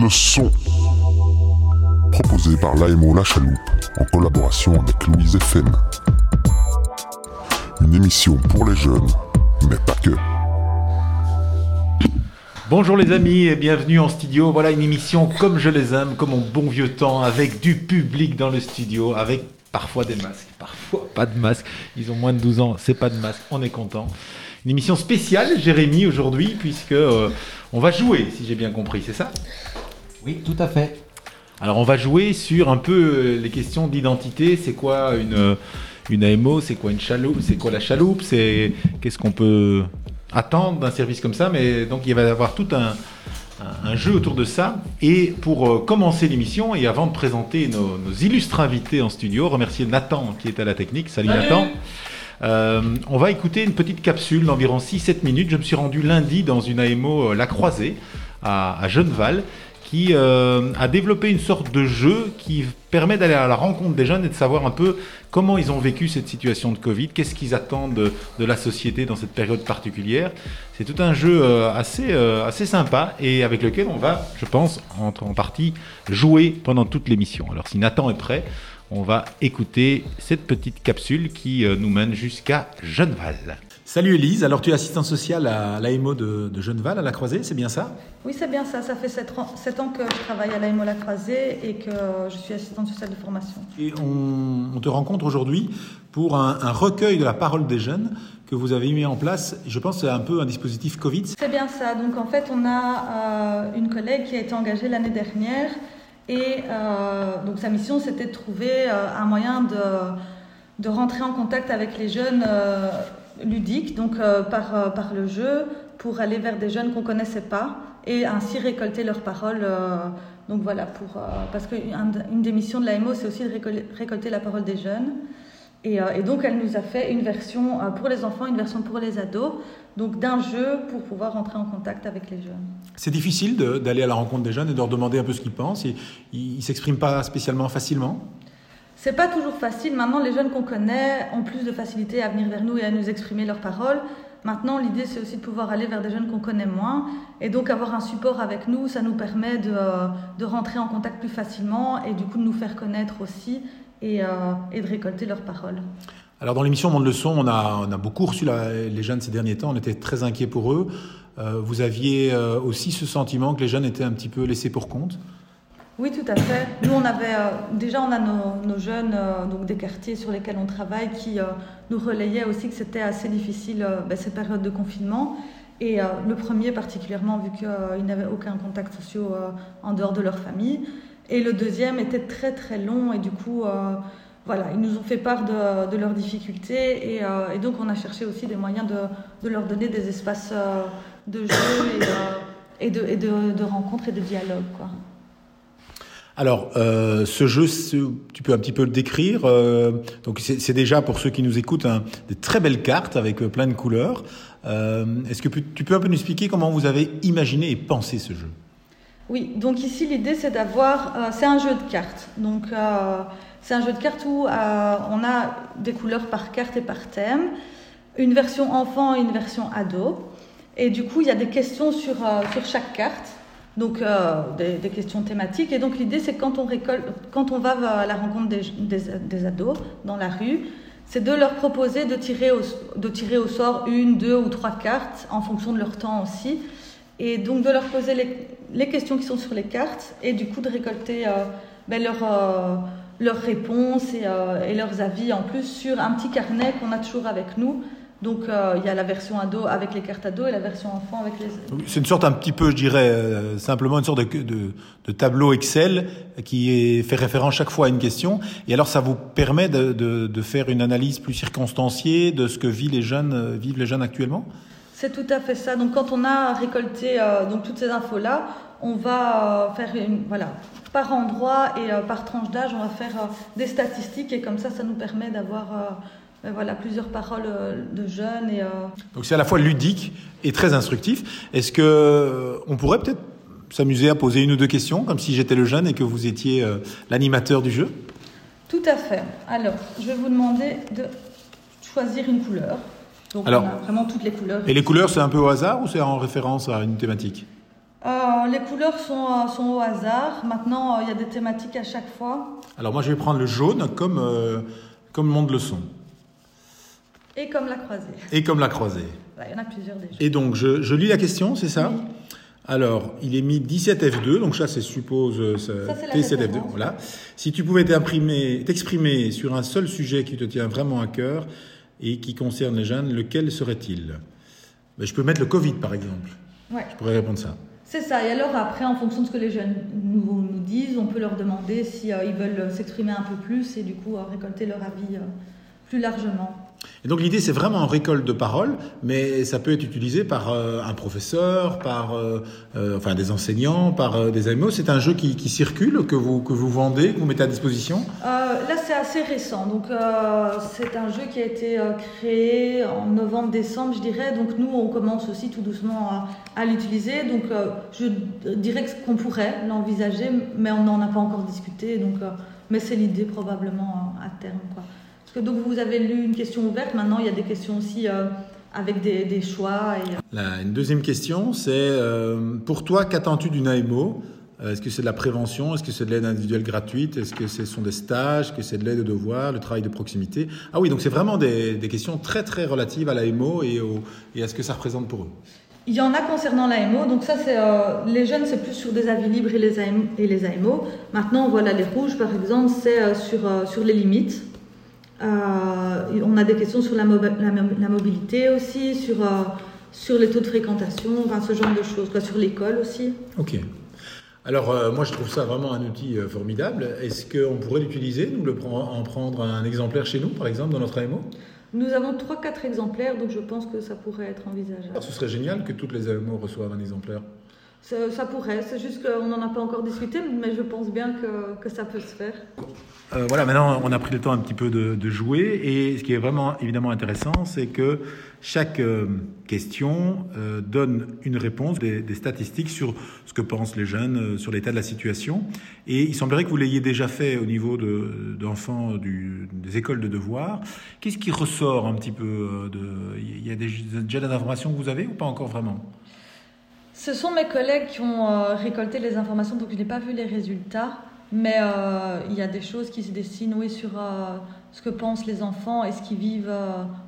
le son. Proposé par l'AMO La Chaloupe en collaboration avec Louise FM. Une émission pour les jeunes, mais pas que. Bonjour les amis et bienvenue en studio. Voilà une émission comme je les aime, comme mon bon vieux temps, avec du public dans le studio, avec parfois des masques, parfois pas de masques. Ils ont moins de 12 ans, c'est pas de masque, on est content. Une émission spéciale, Jérémy, aujourd'hui, puisque euh, on va jouer, si j'ai bien compris, c'est ça? Oui, tout à fait. Alors on va jouer sur un peu euh, les questions d'identité. C'est quoi une, euh, une AMO C'est quoi une chaloupe? C'est quoi la chaloupe? C'est qu'est-ce qu'on peut attendre d'un service comme ça? Mais donc il va y avoir tout un, un- un jeu autour de ça. Et pour euh, commencer l'émission et avant de présenter nos, nos illustres invités en studio, remercier Nathan qui est à la technique. Salut, Nathan. Euh, on va écouter une petite capsule d'environ 6-7 minutes. Je me suis rendu lundi dans une AMO euh, La Croisée à, à Genneval qui euh, a développé une sorte de jeu qui permet d'aller à la rencontre des jeunes et de savoir un peu comment ils ont vécu cette situation de Covid, qu'est-ce qu'ils attendent de, la société dans cette période particulière. C'est tout un jeu euh, assez, euh, assez sympa et avec lequel on va, je pense, en, en partie jouer pendant toute l'émission. Alors si Nathan est prêt, on va écouter cette petite capsule qui euh, nous mène jusqu'à Genneval. Salut Elise, alors tu es assistante sociale à l'AMO de, de Genneval, à la Croisée, c'est bien ça? Oui, c'est bien ça. Ça fait 7 ans, sept ans que je travaille à l'AMO La Croisée et que je suis assistante sociale de formation. Et on, on te rencontre aujourd'hui pour un, un recueil de la parole des jeunes que vous avez mis en place. Je pense que c'est un peu un dispositif Covid. C'est bien ça. Donc en fait, on a euh, une collègue qui a été engagée l'année dernière et euh, donc sa mission c'était de trouver euh, un moyen de, de rentrer en contact avec les jeunes euh, ludiques, donc euh, par, euh, par le jeu, pour aller vers des jeunes qu'on connaissait pas et ainsi récolter leurs paroles. euh, donc voilà, pour, parce qu'une une des missions de l'AMO, c'est aussi de récol- récolter la parole des jeunes. Et, donc, elle nous a fait une version pour les enfants, une version pour les ados, donc d'un jeu pour pouvoir rentrer en contact avec les jeunes. C'est difficile d'aller à la rencontre des jeunes et de leur demander un peu ce qu'ils pensent. Ils ne s'expriment pas spécialement facilement? C'est pas toujours facile. Maintenant, les jeunes qu'on connaît ont plus de facilité à venir vers nous et à nous exprimer leurs paroles. Maintenant, l'idée, c'est aussi de pouvoir aller vers des jeunes qu'on connaît moins. Et donc, avoir un support avec nous, ça nous permet de, de rentrer en contact plus facilement et du coup de nous faire connaître aussi et, euh, et de récolter leurs paroles. Alors dans l'émission Monde le Son, on a, on a beaucoup reçu les jeunes ces derniers temps, on était très inquiets pour eux. Euh, vous aviez euh, aussi ce sentiment que les jeunes étaient un petit peu laissés pour compte? Oui, tout à fait. Nous, on avait euh, déjà on a nos, jeunes euh, donc des quartiers sur lesquels on travaille qui euh, nous relayaient aussi que c'était assez difficile ben, ces périodes de confinement. Et le premier particulièrement vu qu'ils n'avaient aucun contact social en dehors de leur famille. Et le deuxième était très très long et du coup voilà ils nous ont fait part de, leurs difficultés et, donc on a cherché aussi des moyens de, leur donner des espaces de jeu et, de, et rencontres et de dialogue quoi. Alors, euh, ce jeu, tu peux un petit peu le décrire. euh, c'est déjà pour ceux qui nous écoutent des très belles cartes avec euh, plein de couleurs. Est-ce que tu peux un peu nous expliquer comment vous avez imaginé et pensé ce jeu? Oui, donc ici l'idée c'est d'avoir, c'est un jeu de cartes. Donc c'est un jeu de cartes où on a des couleurs par carte et par thème, une version enfant et une version ado. Et du coup il y a des questions sur chaque carte, donc euh, des, questions thématiques. Et donc l'idée c'est quand on quand on va à la rencontre des, des, ados dans la rue, c'est de leur proposer de tirer, au, de tirer au sort une, deux ou trois cartes en fonction de leur temps aussi. Et donc de leur poser les, les questions qui sont sur les cartes et du coup de récolter euh, ben, leurs euh, réponses et, et leurs avis en plus sur un petit carnet qu'on a toujours avec nous. Donc euh, il y a la version ado avec les cartes ado et la version enfant avec les... C'est une sorte un petit peu, je dirais, euh, simplement une sorte de, de, de tableau Excel qui est, fait référence chaque fois à une question. Et alors, ça vous permet de, de, faire une analyse plus circonstanciée de ce que vivent les jeunes, euh, vivent les jeunes actuellement? C'est tout à fait ça. Donc quand on a récolté donc toutes ces infos-là, on va faire une, voilà, par endroit et par tranche d'âge, on va faire des statistiques et comme ça, ça nous permet d'avoir voilà, plusieurs paroles euh, de jeunes. Et, euh, Donc c'est à la fois ludique et très instructif. Est-ce que euh, on pourrait peut-être s'amuser à poser une ou deux questions, comme si j'étais le jeune et que vous étiez euh, l'animateur du jeu? Tout à fait. Alors, je vais vous demander de choisir une couleur. Donc Alors- on a vraiment toutes les couleurs. Et les couleurs, c'est un peu au hasard ou c'est en référence à une thématique? Euh, les couleurs sont, euh, sont au hasard. Maintenant, euh, il y a des thématiques à chaque fois. Alors moi, je vais prendre le jaune comme, euh, comme monde leçon Et comme la croisée. et comme la croisée. Voilà, il y en a plusieurs déjà. Et donc, je, je lis la question, c'est ça Oui. Alors, il est mis 17F2, donc ça, c'est suppose euh, ça- Ça, c'est la T7F2. référence. Voilà. Si tu pouvais t'exprimer sur un seul sujet qui te tient vraiment à cœur et qui concerne les jeunes, lequel serait-il? Ben, Je peux mettre le Covid, par exemple. Ouais. Je pourrais répondre ça. C'est ça. Et alors après, en fonction de ce que les jeunes nous, nous disent, on peut leur demander si euh, ils veulent s'exprimer un peu plus et du coup euh, récolter leur avis euh, plus largement. Et donc l'idée, c'est vraiment en récolte de paroles, mais ça peut être utilisé par euh, un professeur, par euh, euh, enfin des enseignants, par des AMO. C'est un jeu qui, circule, que vous, que vous vendez, que vous mettez à disposition? Là, c'est assez récent. Donc, c'est un jeu qui a été créé en novembre-décembre, je dirais. Donc, nous, on commence aussi tout doucement à, l'utiliser. Donc, je dirais qu'on pourrait l'envisager, mais on n'en a pas encore discuté. Donc, mais c'est l'idée probablement à terme. Quoi. Parce que donc, vous avez lu une question ouverte. Maintenant, il y a des questions aussi euh, avec des, des choix. Et, La- une deuxième question, c'est euh, pour toi, qu'attends-tu d'une AMO Euh, Est-ce que c'est de la prévention? Est-ce que c'est de l'aide individuelle gratuite? Est-ce que ce sont des stages? Est-ce que c'est de l'aide aux devoirs, le travail de proximité? Ah oui, donc c'est vraiment des, des questions très très relatives à l'AMO et, au- et à ce que ça représente pour eux. Il y en a concernant l'AMO, donc ça c'est euh, les jeunes c'est plus sur des avis libres et les, AM et les AMO. Maintenant voilà les rouges par exemple c'est euh, sur, euh, sur les limites. Euh, on a des questions sur la, mobi- la, mo- la mobilité aussi, sur, euh, sur les taux de fréquentation, enfin, ce genre de choses, quoi, sur l'école aussi. Ok. Alors euh, moi je trouve ça vraiment un outil euh, formidable. Est-ce qu'on pourrait l'utiliser, nous le en prendre un exemplaire chez nous par exemple dans notre AMO Nous avons 3-4 exemplaires donc je pense que ça pourrait être envisageable. Alors, Ce serait génial que toutes les AMO reçoivent un exemplaire. Ça, pourrait, c'est juste qu'on n'en a pas encore discuté mais je pense bien que, ça peut se faire. Euh, voilà, maintenant on a pris le temps un petit peu de, jouer et ce qui est vraiment évidemment intéressant, c'est que chaque euh, question euh, donne une réponse, des, statistiques sur ce que pensent les jeunes, sur l'état de la situation. Et il semblerait que vous l'ayez déjà fait au niveau de- d'enfants des écoles de devoirs. Qu'est-ce qui ressort un petit peu Il y a des- déjà des informations que vous avez ou pas encore vraiment? Ce sont mes collègues qui ont euh, récolté les informations, donc je n'ai pas vu les résultats. Mais euh, il y a des choses qui se dessinent, oui, sur euh, ce que pensent les enfants et ce qu'ils vivent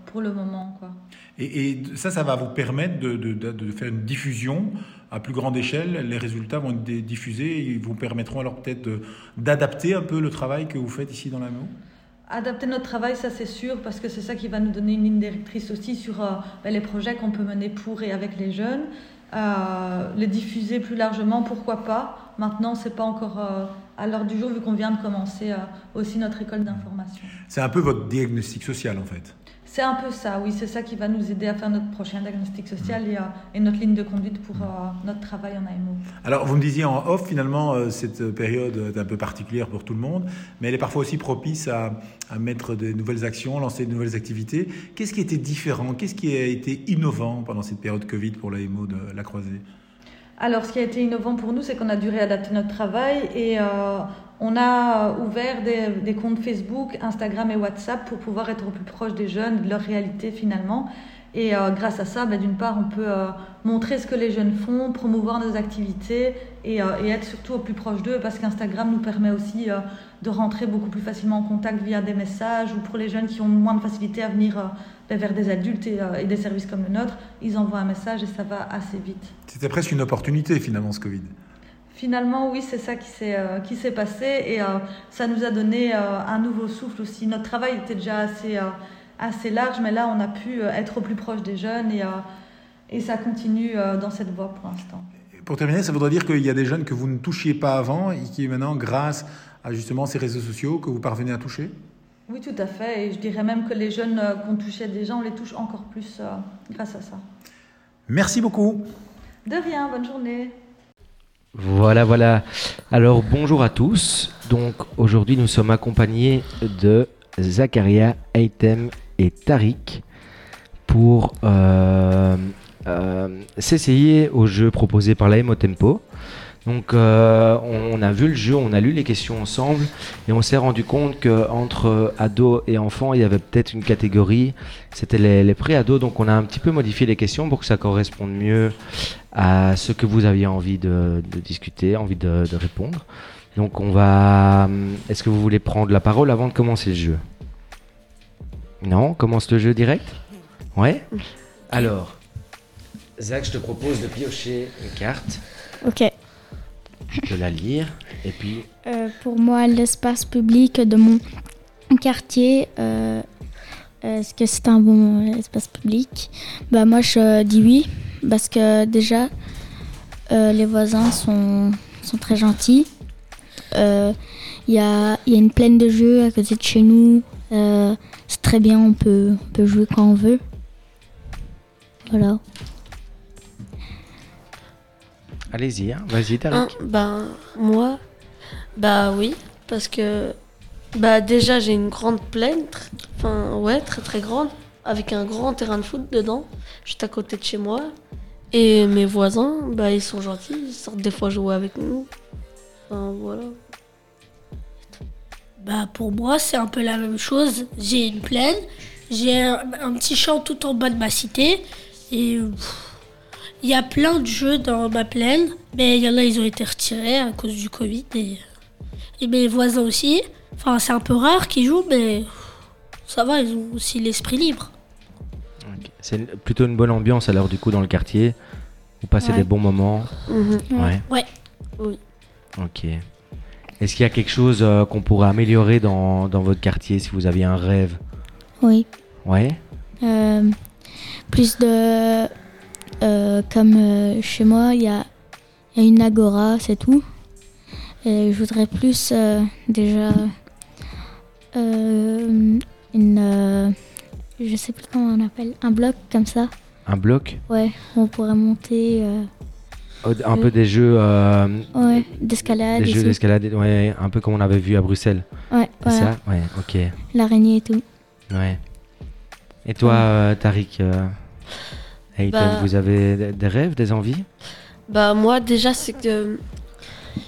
pour le moment. Quoi. Et, et ça, ça va vous permettre de, de- de- de faire une diffusion à plus grande échelle. Les résultats vont être diffusés et ils vous permettront alors peut-être d'adapter un peu le travail que vous faites ici dans la MO. Adapter notre travail, ça c'est sûr, parce que c'est ça qui va nous donner une ligne directrice aussi sur euh, ben, les projets qu'on peut mener pour et avec les jeunes. Euh, les diffuser plus largement, pourquoi pas. Maintenant, c'est pas encore euh, à l'heure du jour, vu qu'on vient de commencer euh, aussi notre école d'information. C'est un peu votre diagnostic social en fait. C'est un peu ça, oui, c'est ça qui va nous aider à faire notre prochain diagnostic social et, euh, et notre ligne de conduite pour euh, notre travail en AMO. Alors vous me disiez en off finalement euh, cette période est un peu particulière pour tout le monde, mais elle est parfois aussi propice à, à mettre de nouvelles actions, lancer de nouvelles activités. Qu'est-ce qui était différent? Qu'est-ce qui a été innovant pendant cette période Covid pour la MO de la Croisée? Alors, ce qui a été innovant pour nous, c'est qu'on a dû réadapter notre travail et euh, on a ouvert des, comptes Facebook, Instagram et WhatsApp pour pouvoir être au plus proche des jeunes, de leur réalité finalement. Et euh, grâce à ça, ben, d'une part, on peut euh, montrer ce que les jeunes font, promouvoir nos activités et, euh, être surtout au plus proche d'eux parce qu'Instagram nous permet aussi euh, de rentrer beaucoup plus facilement en contact via des messages ou pour les jeunes qui ont moins de facilité à venir euh, ben, vers des adultes et, euh, et des services comme le nôtre, ils envoient un message et ça va assez vite. C'était presque une opportunité finalement ce Covid. Finalement, oui, c'est ça qui s'est euh, qui s'est passé et euh, ça nous a donné euh, un nouveau souffle aussi. Notre travail était déjà assez assez large, mais là, on a pu être au plus proche des jeunes et et ça continue dans cette voie pour l'instant. Pour terminer, ça voudrait dire qu'il y a des jeunes que vous ne touchiez pas avant et qui maintenant, grâce à justement ces réseaux sociaux, que vous parvenez à toucher? Oui, tout à fait. Et je dirais même que les jeunes qu'on touchait déjà, on les touche encore plus grâce à ça. Merci beaucoup. De rien. Bonne journée. Voilà, voilà. Alors bonjour à tous. Donc aujourd'hui nous sommes accompagnés de Zakaria, Aitem et Tariq pour euh, euh, s'essayer au jeu proposé par la MO Tempo. Donc euh, on, on a vu le jeu, on a lu les questions ensemble et on s'est rendu compte que entre ados et enfants, il y avait peut-être une catégorie, c'était les, les pré-ados. Donc on a un petit peu modifié les questions pour que ça corresponde mieux à ce que vous aviez envie de, de discuter, envie de, de répondre. Donc on va... Est-ce que vous voulez prendre la parole avant de commencer le jeu? Non? On commence le jeu direct? Ouais? Alors, Zach, je te propose de piocher une carte, Ok. De la lire, et puis Euh, pour moi, l'espace public de mon quartier, euh, est-ce que c'est un bon espace public? Bah moi, je dis oui, parce que déjà, euh, les voisins sont, sont très gentils. Euh, Il y, a, y a une plaine de jeux à côté de chez nous. Euh, c'est très bien, on peut, on peut jouer quand on veut. Voilà. Allez-y, hein. vas-y Hein, Tariq. ben, moi, bah oui, parce que bah déjà j'ai une grande plaine, tr- enfin ouais, très très grande, avec un grand terrain de foot dedans, juste à côté de chez moi. Et mes voisins, bah ils sont gentils, ils sortent des fois jouer avec nous. Enfin voilà. Bah pour moi c'est un peu la même chose. J'ai une plaine, j'ai un, un petit champ tout en bas de ma cité et pff, il y a plein de jeux dans ma plaine, mais il y en a ils ont été retirés à cause du Covid et, et mes voisins aussi. Enfin c'est un peu rare qu'ils jouent mais ça va, ils ont aussi l'esprit libre. C'est plutôt une bonne ambiance alors du coup dans le quartier. Vous passez Ouais. des bons moments. Mhm. Ouais. Ouais. Oui. Ok. Est-ce qu'il y a quelque chose euh, qu'on pourrait améliorer dans, dans votre quartier si vous aviez un rêve? Oui. Ouais. Euh, plus de. Euh, comme euh, chez moi, il y a, il y a une agora, c'est tout. Et je voudrais plus euh, déjà. une. je sais plus comment on appelle. Un bloc comme ça. Un bloc? Ouais, on pourrait monter. Un peu des jeux, ouais, d'escalade. des jeux d'escalade, ouais, un peu comme on avait vu à Bruxelles. Ouais, voilà. ça? Ouais, ok. L'araignée et tout. Ouais. Et toi, Tariq Bah- vous avez des- rêves, des envies? Bah moi déjà c'est que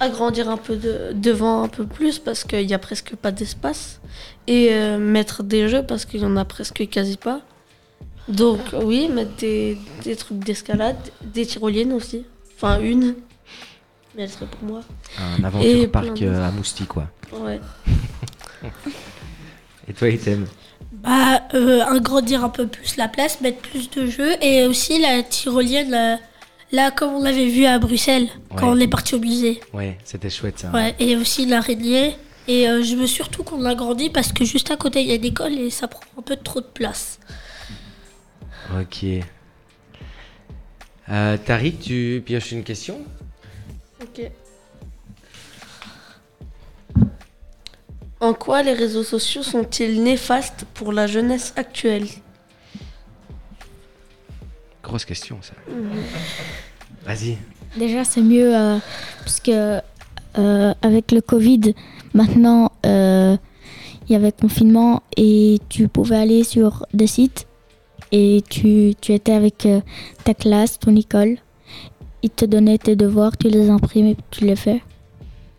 agrandir un peu de, devant un peu plus parce qu'il y a presque pas d'espace et euh, mettre des jeux parce qu'il y en a presque quasi pas. Donc oui, mettre des, des trucs d'escalade, des tyroliennes aussi. Enfin une, mais elle serait pour moi. Un aventure Et parc euh, à Mousti, quoi. Ouais. Et toi, Haytham Bah, euh, agrandir un peu plus la place, mettre plus de jeux et aussi la tyrolienne, euh, là comme on l'avait vu à Bruxelles quand on est parti au musée. Ouais, c'était chouette ça. Ouais, et aussi l'araignée. Et euh, je veux surtout qu'on l'agrandit parce que juste à côté il y a une école et ça prend un peu trop de place. Ok. Euh, Tariq, tu pioches une question? Ok. En quoi les réseaux sociaux sont-ils néfastes pour la jeunesse actuelle? Grosse question, ça. Vas-y. Déjà, c'est mieux euh, parce que euh, avec le Covid, maintenant, euh, il y avait confinement et tu pouvais aller sur des sites et tu, tu étais avec euh, ta classe, ton école. Ils te donnaient tes devoirs, tu les imprimes et tu les fais.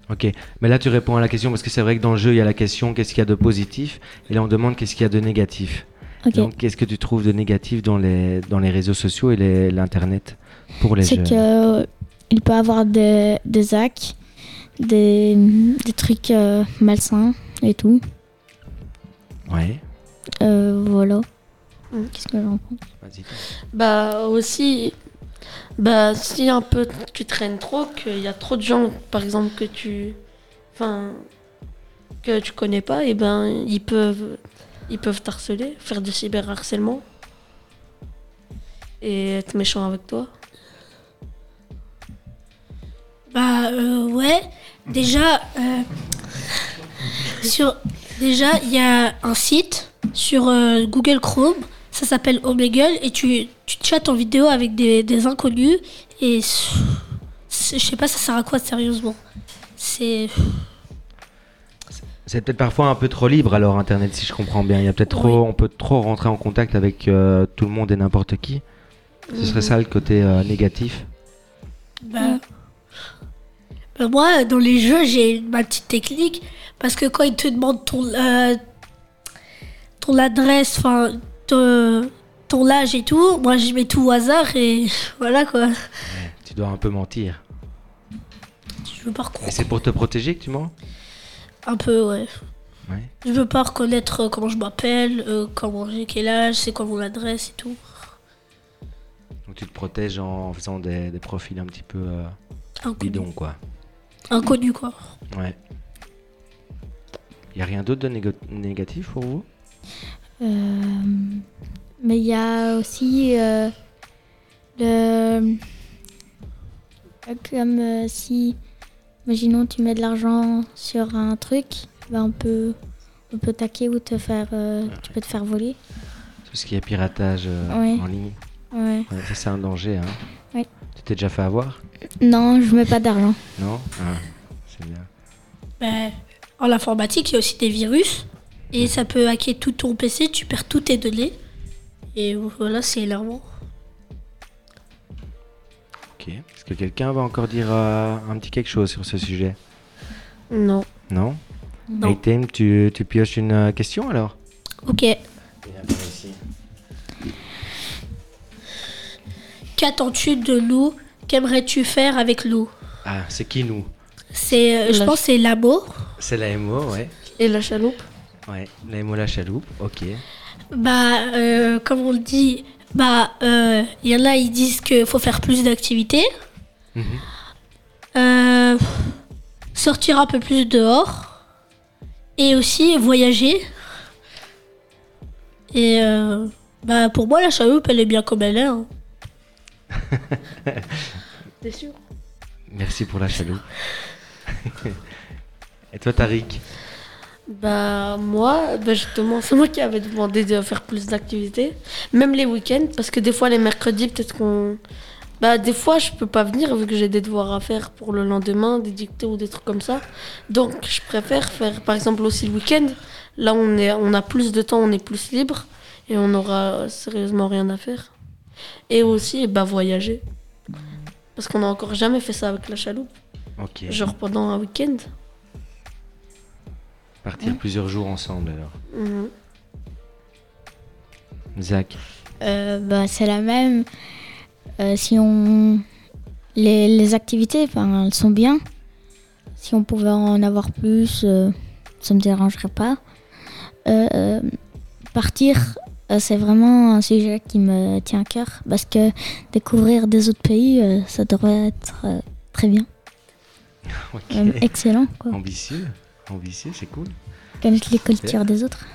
Ok, mais là tu réponds à la question parce que c'est vrai que dans le jeu il y a la question qu'est-ce qu'il y a de positif? Et là on demande qu'est-ce qu'il y a de négatif. Ok. Donc qu'est-ce que tu trouves de négatif dans les, dans les réseaux sociaux et l'internet pour les C'est jeunes? que euh, il peut avoir des, des hacks, des, des trucs euh, malsains et tout. Ouais, Euh, voilà. Mm. Qu'est-ce que j'en pense? Vas-y. Bah aussi, bah si un peu tu traînes trop, qu'il y a trop de gens, par exemple que tu, enfin, que tu connais pas, et ben ils peuvent, ils peuvent t'harceler, faire du cyberharcèlement et être méchants avec toi. Bah euh, ouais, déjà, euh, déjà il y a un site sur euh, Google Chrome, ça s'appelle Omegle et tu, tu chattes en vidéo avec des, des inconnus et je sais pas ça sert à quoi sérieusement? C'est C'est peut-être parfois un peu trop libre alors internet si je comprends bien. Il y a peut-être trop, on peut trop rentrer en contact avec euh, tout le monde et n'importe qui. Ce serait Mhm. ça le côté euh, négatif? bah, Ben, moi, dans les jeux, j'ai ma petite technique. Parce que quand ils te demandent ton, euh, ton adresse, enfin, ton, ton âge et tout, moi, je mets tout au hasard et voilà quoi. Tu dois un peu mentir. Je veux pas Et c'est pour te protéger que tu mens? Un peu, ouais. Ouais. Je veux pas reconnaître euh, comment je m'appelle, euh, comment j'ai quel âge, c'est quoi mon adresse et tout. Donc tu te protèges en faisant des, des profils un petit peu euh, bidons, quoi. Inconnu, quoi. Ouais. Y a rien d'autre de négo- négatif pour vous? Euh, mais il y a aussi euh, le. Comme euh, si, imaginons, tu mets de l'argent sur un truc, ben on peut, on peut taquer ou te faire, euh, tu peux te faire voler. Tout ce qui est piratage euh, Ouais. en ligne. Ouais. Ouais, ça c'est un danger, hein. Ouais. Tu t'es déjà fait avoir? Non, je mets pas d'argent. Non? Ah, C'est bien. Ben, en informatique, il y a aussi des virus. Et ça peut hacker tout ton PC, tu perds tous tes données. Et voilà, c'est énervant. Ok. Est-ce que quelqu'un va encore dire euh, un petit quelque chose sur ce sujet? Non. Non? Non. Item, tu, tu pioches une euh, question alors? Ok. Qu'attends-tu de nous? Qu'aimerais-tu faire avec nous? Ah, c'est qui nous? C'est, euh, je La- pense, que c'est l'amour. C'est la MO, ouais. Et la chaloupe Ouais, la MO la chaloupe, ok. Bah, euh, comme on le dit, bah, euh, il y en a, ils disent qu'il faut faire plus d'activités. Mhm. Euh, sortir un peu plus dehors. Et aussi voyager. Et euh, bah, pour moi, la chaloupe, elle est bien comme elle est. hein. T'es sûr Merci pour la chaloupe. Et toi, Tariq? Bah moi, bah justement, c'est moi qui avais demandé de faire plus d'activités, même les week-ends, parce que des fois les mercredis, peut-être qu'on... Bah des fois je peux pas venir vu que j'ai des devoirs à faire pour le lendemain, des dictées ou des trucs comme ça. Donc je préfère faire par exemple aussi le week-end. Là on, est, on a plus de temps, on est plus libre et on aura sérieusement rien à faire. Et aussi bah voyager. Parce qu'on a encore jamais fait ça avec la chaloupe, Ok. genre pendant un week-end. Partir plusieurs jours ensemble alors. Mhm. Zach Euh, bah, c'est la même. Euh, si on. Les, les activités, enfin, elles sont bien. Si on pouvait en avoir plus, euh, ça me dérangerait pas. Partir, c'est vraiment un sujet qui me tient à cœur. Parce que découvrir des autres pays, ça devrait être très bien. Excellent, quoi. Ambitieux Ambitieux, c'est cool. Connaître les cultures des autres?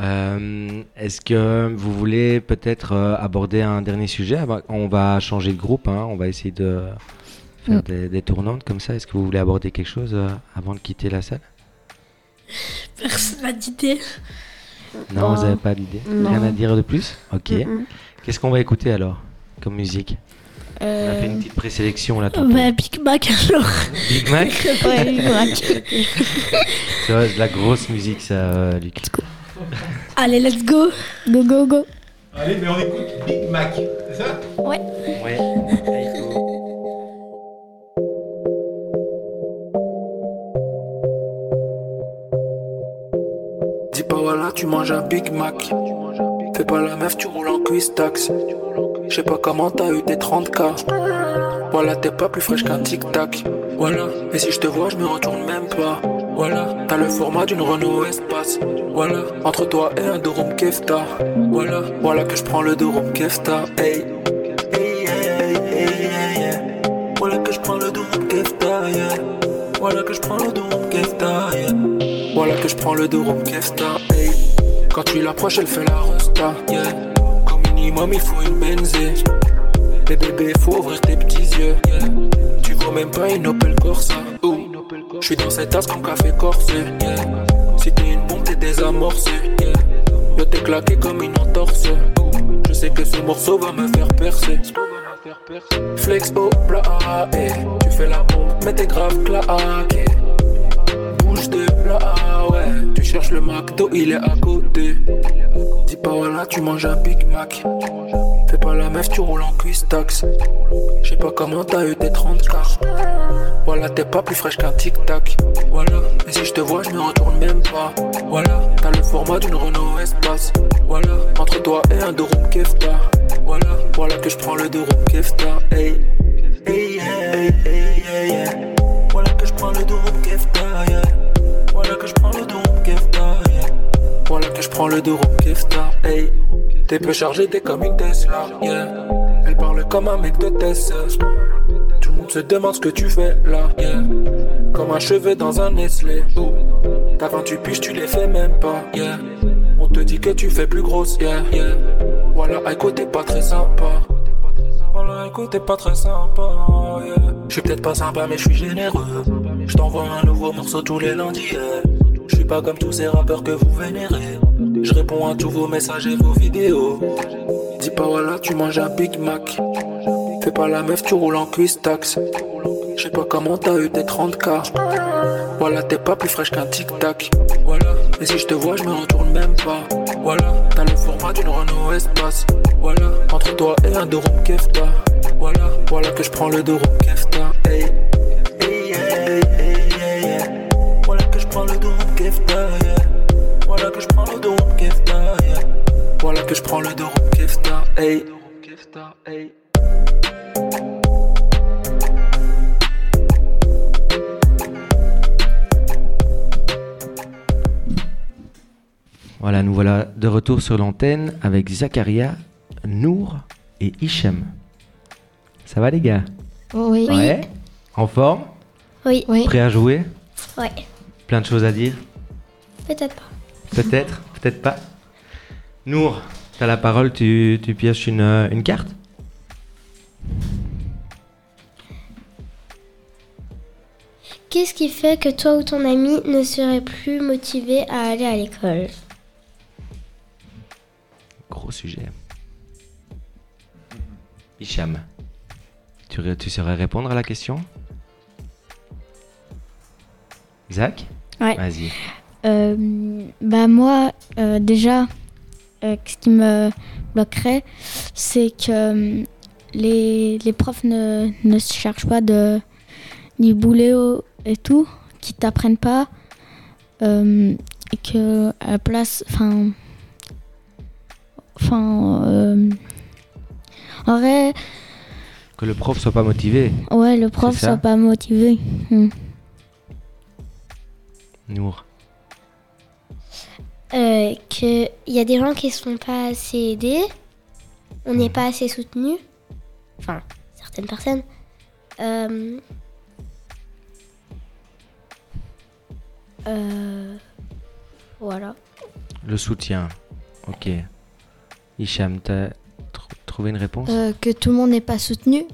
Euh, Est-ce que vous voulez peut-être euh, aborder un dernier sujet? Avant- On va changer de groupe, hein, on va essayer de faire Mm. des, des tournantes comme ça. Est-ce que vous voulez aborder quelque chose euh, avant de quitter la salle? Personne n'a d'idée. Non, vous n'avez pas d'idée? Rien à dire de plus? Ok. Qu'est-ce qu'on va écouter alors comme musique? On a fait une Euh, petite présélection là. tantôt. Bah, Big Mac alors. Big Mac ouais, Big Mac. C'est de la grosse musique ça, euh, Luc. Allez, let's go. Go, go, go. Allez, mais on écoute Big Mac, c'est ça? Ouais. Dis pas voilà, tu manges un Big Mac. Fais pas la meuf, tu roules en cuisse tax. Je sais pas comment t'as eu tes 30k. Voilà, t'es pas plus fraîche qu'un tic-tac. Voilà, et si je te vois, je me retourne même pas. Voilà, t'as le format d'une Renault Espace. Voilà, entre toi et un Dorum Kefta. Voilà, voilà que je prends le Dorum Kefta. Hey. Voilà que je prends le Dorum Kefta. Yeah. Voilà que je prends le Dorum Kefta. Voilà que je prends le Dorum Kefta. Quand tu l'approches, elle fait la resta. Yeah. Minimum, il faut une benzée. Mais bébé, faut ouvrir tes petits yeux. Tu vois même pas une Opel Corsa. Je suis dans cette tasse comme café corsé. Si t'es une bombe, t'es désamorcé. Yeah. Yo, t'es claqué comme une entorse. Je sais que ce morceau va me faire percer. Flex au plat, eh. tu fais la bombe, mais t'es grave claqué. Bouge de. Tu cherche le McDo, il est à côté. Dis pas voilà, tu manges un Big Mac. Fais pas la meuf, tu roules en cuisse tax. Je sais pas comment t'as eu tes 30 quarts. Voilà, t'es pas plus fraîche qu'un tic-tac. Voilà, et si je te vois, je me retourne même pas. Voilà, t'as le format d'une Renault Espace. Voilà, entre toi et un deux roues Kefta. Voilà, voilà que je prends le deux roues Kefta. Hey, hey, yeah, hey, yeah. Voilà que je prends le deux roues Kefta. Voilà que je prends le roues Kefta, yeah. Voilà que je prends le roues Kefta, hey. T'es peu chargé, t'es comme une Tesla, yeah. Elle parle comme un mec de Tesla. Tout le monde se demande ce que tu fais là, yeah. Comme un cheveu dans un Nestlé. Oh. T'as 28 piges, tu les fais même pas, yeah. On te dit que tu fais plus grosse, yeah, yeah. Voilà, Aiko, t'es pas très sympa. Voilà, Aiko, t'es pas très sympa, yeah. Je suis peut-être pas sympa, mais je suis généreux. Je t'envoie un nouveau morceau tous les lundis, yeah. Je suis pas comme tous ces rappeurs que vous vénérez. Je réponds à tous vos messages et vos vidéos. Dis pas voilà, tu manges un Big Mac. Fais pas la meuf, tu roules en cuisse tax. Je sais pas comment t'as eu tes 30K. Voilà, t'es pas plus fraîche qu'un tic-tac. Voilà, et si je te vois, je me retourne même pas. Voilà, t'as le format d'une Renault Espace. Voilà, entre toi et un roues Kefta. Voilà, voilà que je prends le roues Kefta. Prends le Kefta, hey. Kefta, hey. Voilà, nous voilà de retour sur l'antenne avec Zakaria, Nour et Hichem. Ça va les gars? Oui. Ouais. En forme? Oui. Oui. Prêt à jouer? Ouais. Plein de choses à dire? Peut-être pas. Peut-être, peut-être pas? Nour, t'as la parole, tu, tu pioches une, euh, une carte Qu'est-ce qui fait que toi ou ton ami ne serait plus motivé à aller à l'école? Gros sujet. Hicham, tu, tu saurais répondre à la question? Zach? Ouais. Vas-y. Euh, bah moi, euh, déjà, euh, ce qui me bloquerait, c'est que euh, les, les profs ne, ne se cherchent pas de, du boulot et tout, qui t'apprennent pas, euh, et que à la place, enfin, enfin, euh, en vrai, Que le prof soit pas motivé. ouais, le prof soit pas motivé. Hmm. Nour. Euh, Qu'il y a des gens qui ne sont pas assez aidés, on n'est pas assez soutenus, enfin, certaines personnes. Euh, euh, voilà. Le soutien. Ok. Hicham, t'as tr- trouvé une réponse? Euh, que tout le monde n'est pas soutenu.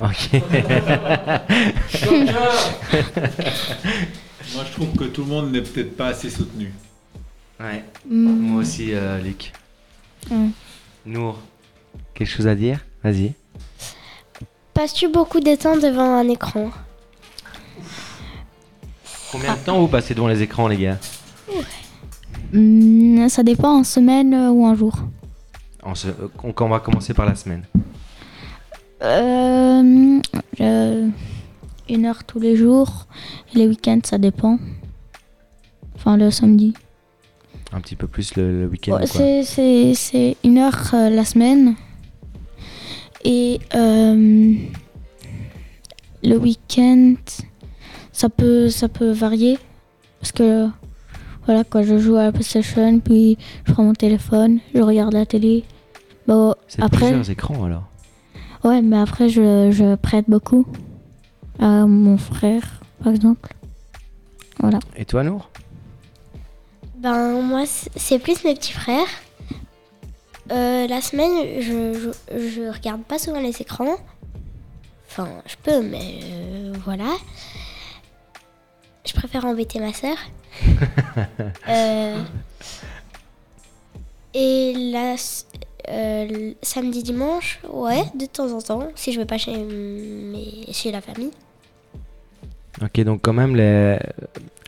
Ok. Moi, je trouve que tout le monde n'est peut-être pas assez soutenu. Ouais. Hmm. Moi aussi, euh, Luc. Mm. Nour, quelque chose à dire? Vas-y. Passes-tu beaucoup de temps devant un écran? Combien de temps vous passez devant les écrans, les gars? Hmm, ça dépend en semaine euh, ou en jour. on, se- euh, on- on va commencer par la semaine. Euh, euh, une heure tous les jours. Les week-ends, ça dépend. Enfin, le samedi. Un petit peu plus le, le week-end. Ouais, c'est une heure euh, la semaine. Et euh, le week-end, ça peut, ça peut varier. Parce que, voilà, quoi, je joue à la PlayStation, puis je prends mon téléphone, je regarde la télé. Bon, C'est après, plusieurs écrans alors. ouais, mais après, je, je prête beaucoup à mon frère, par exemple. Voilà. Et toi, Nour? Ben moi c'est plus mes petits frères. Euh, la semaine je, je, je regarde pas souvent les écrans. Enfin je peux mais euh, voilà. Je préfère embêter ma sœur. Euh, et la euh, samedi dimanche ouais de temps en temps si je vais pas chez mes- chez la famille. Ok, donc quand même, les...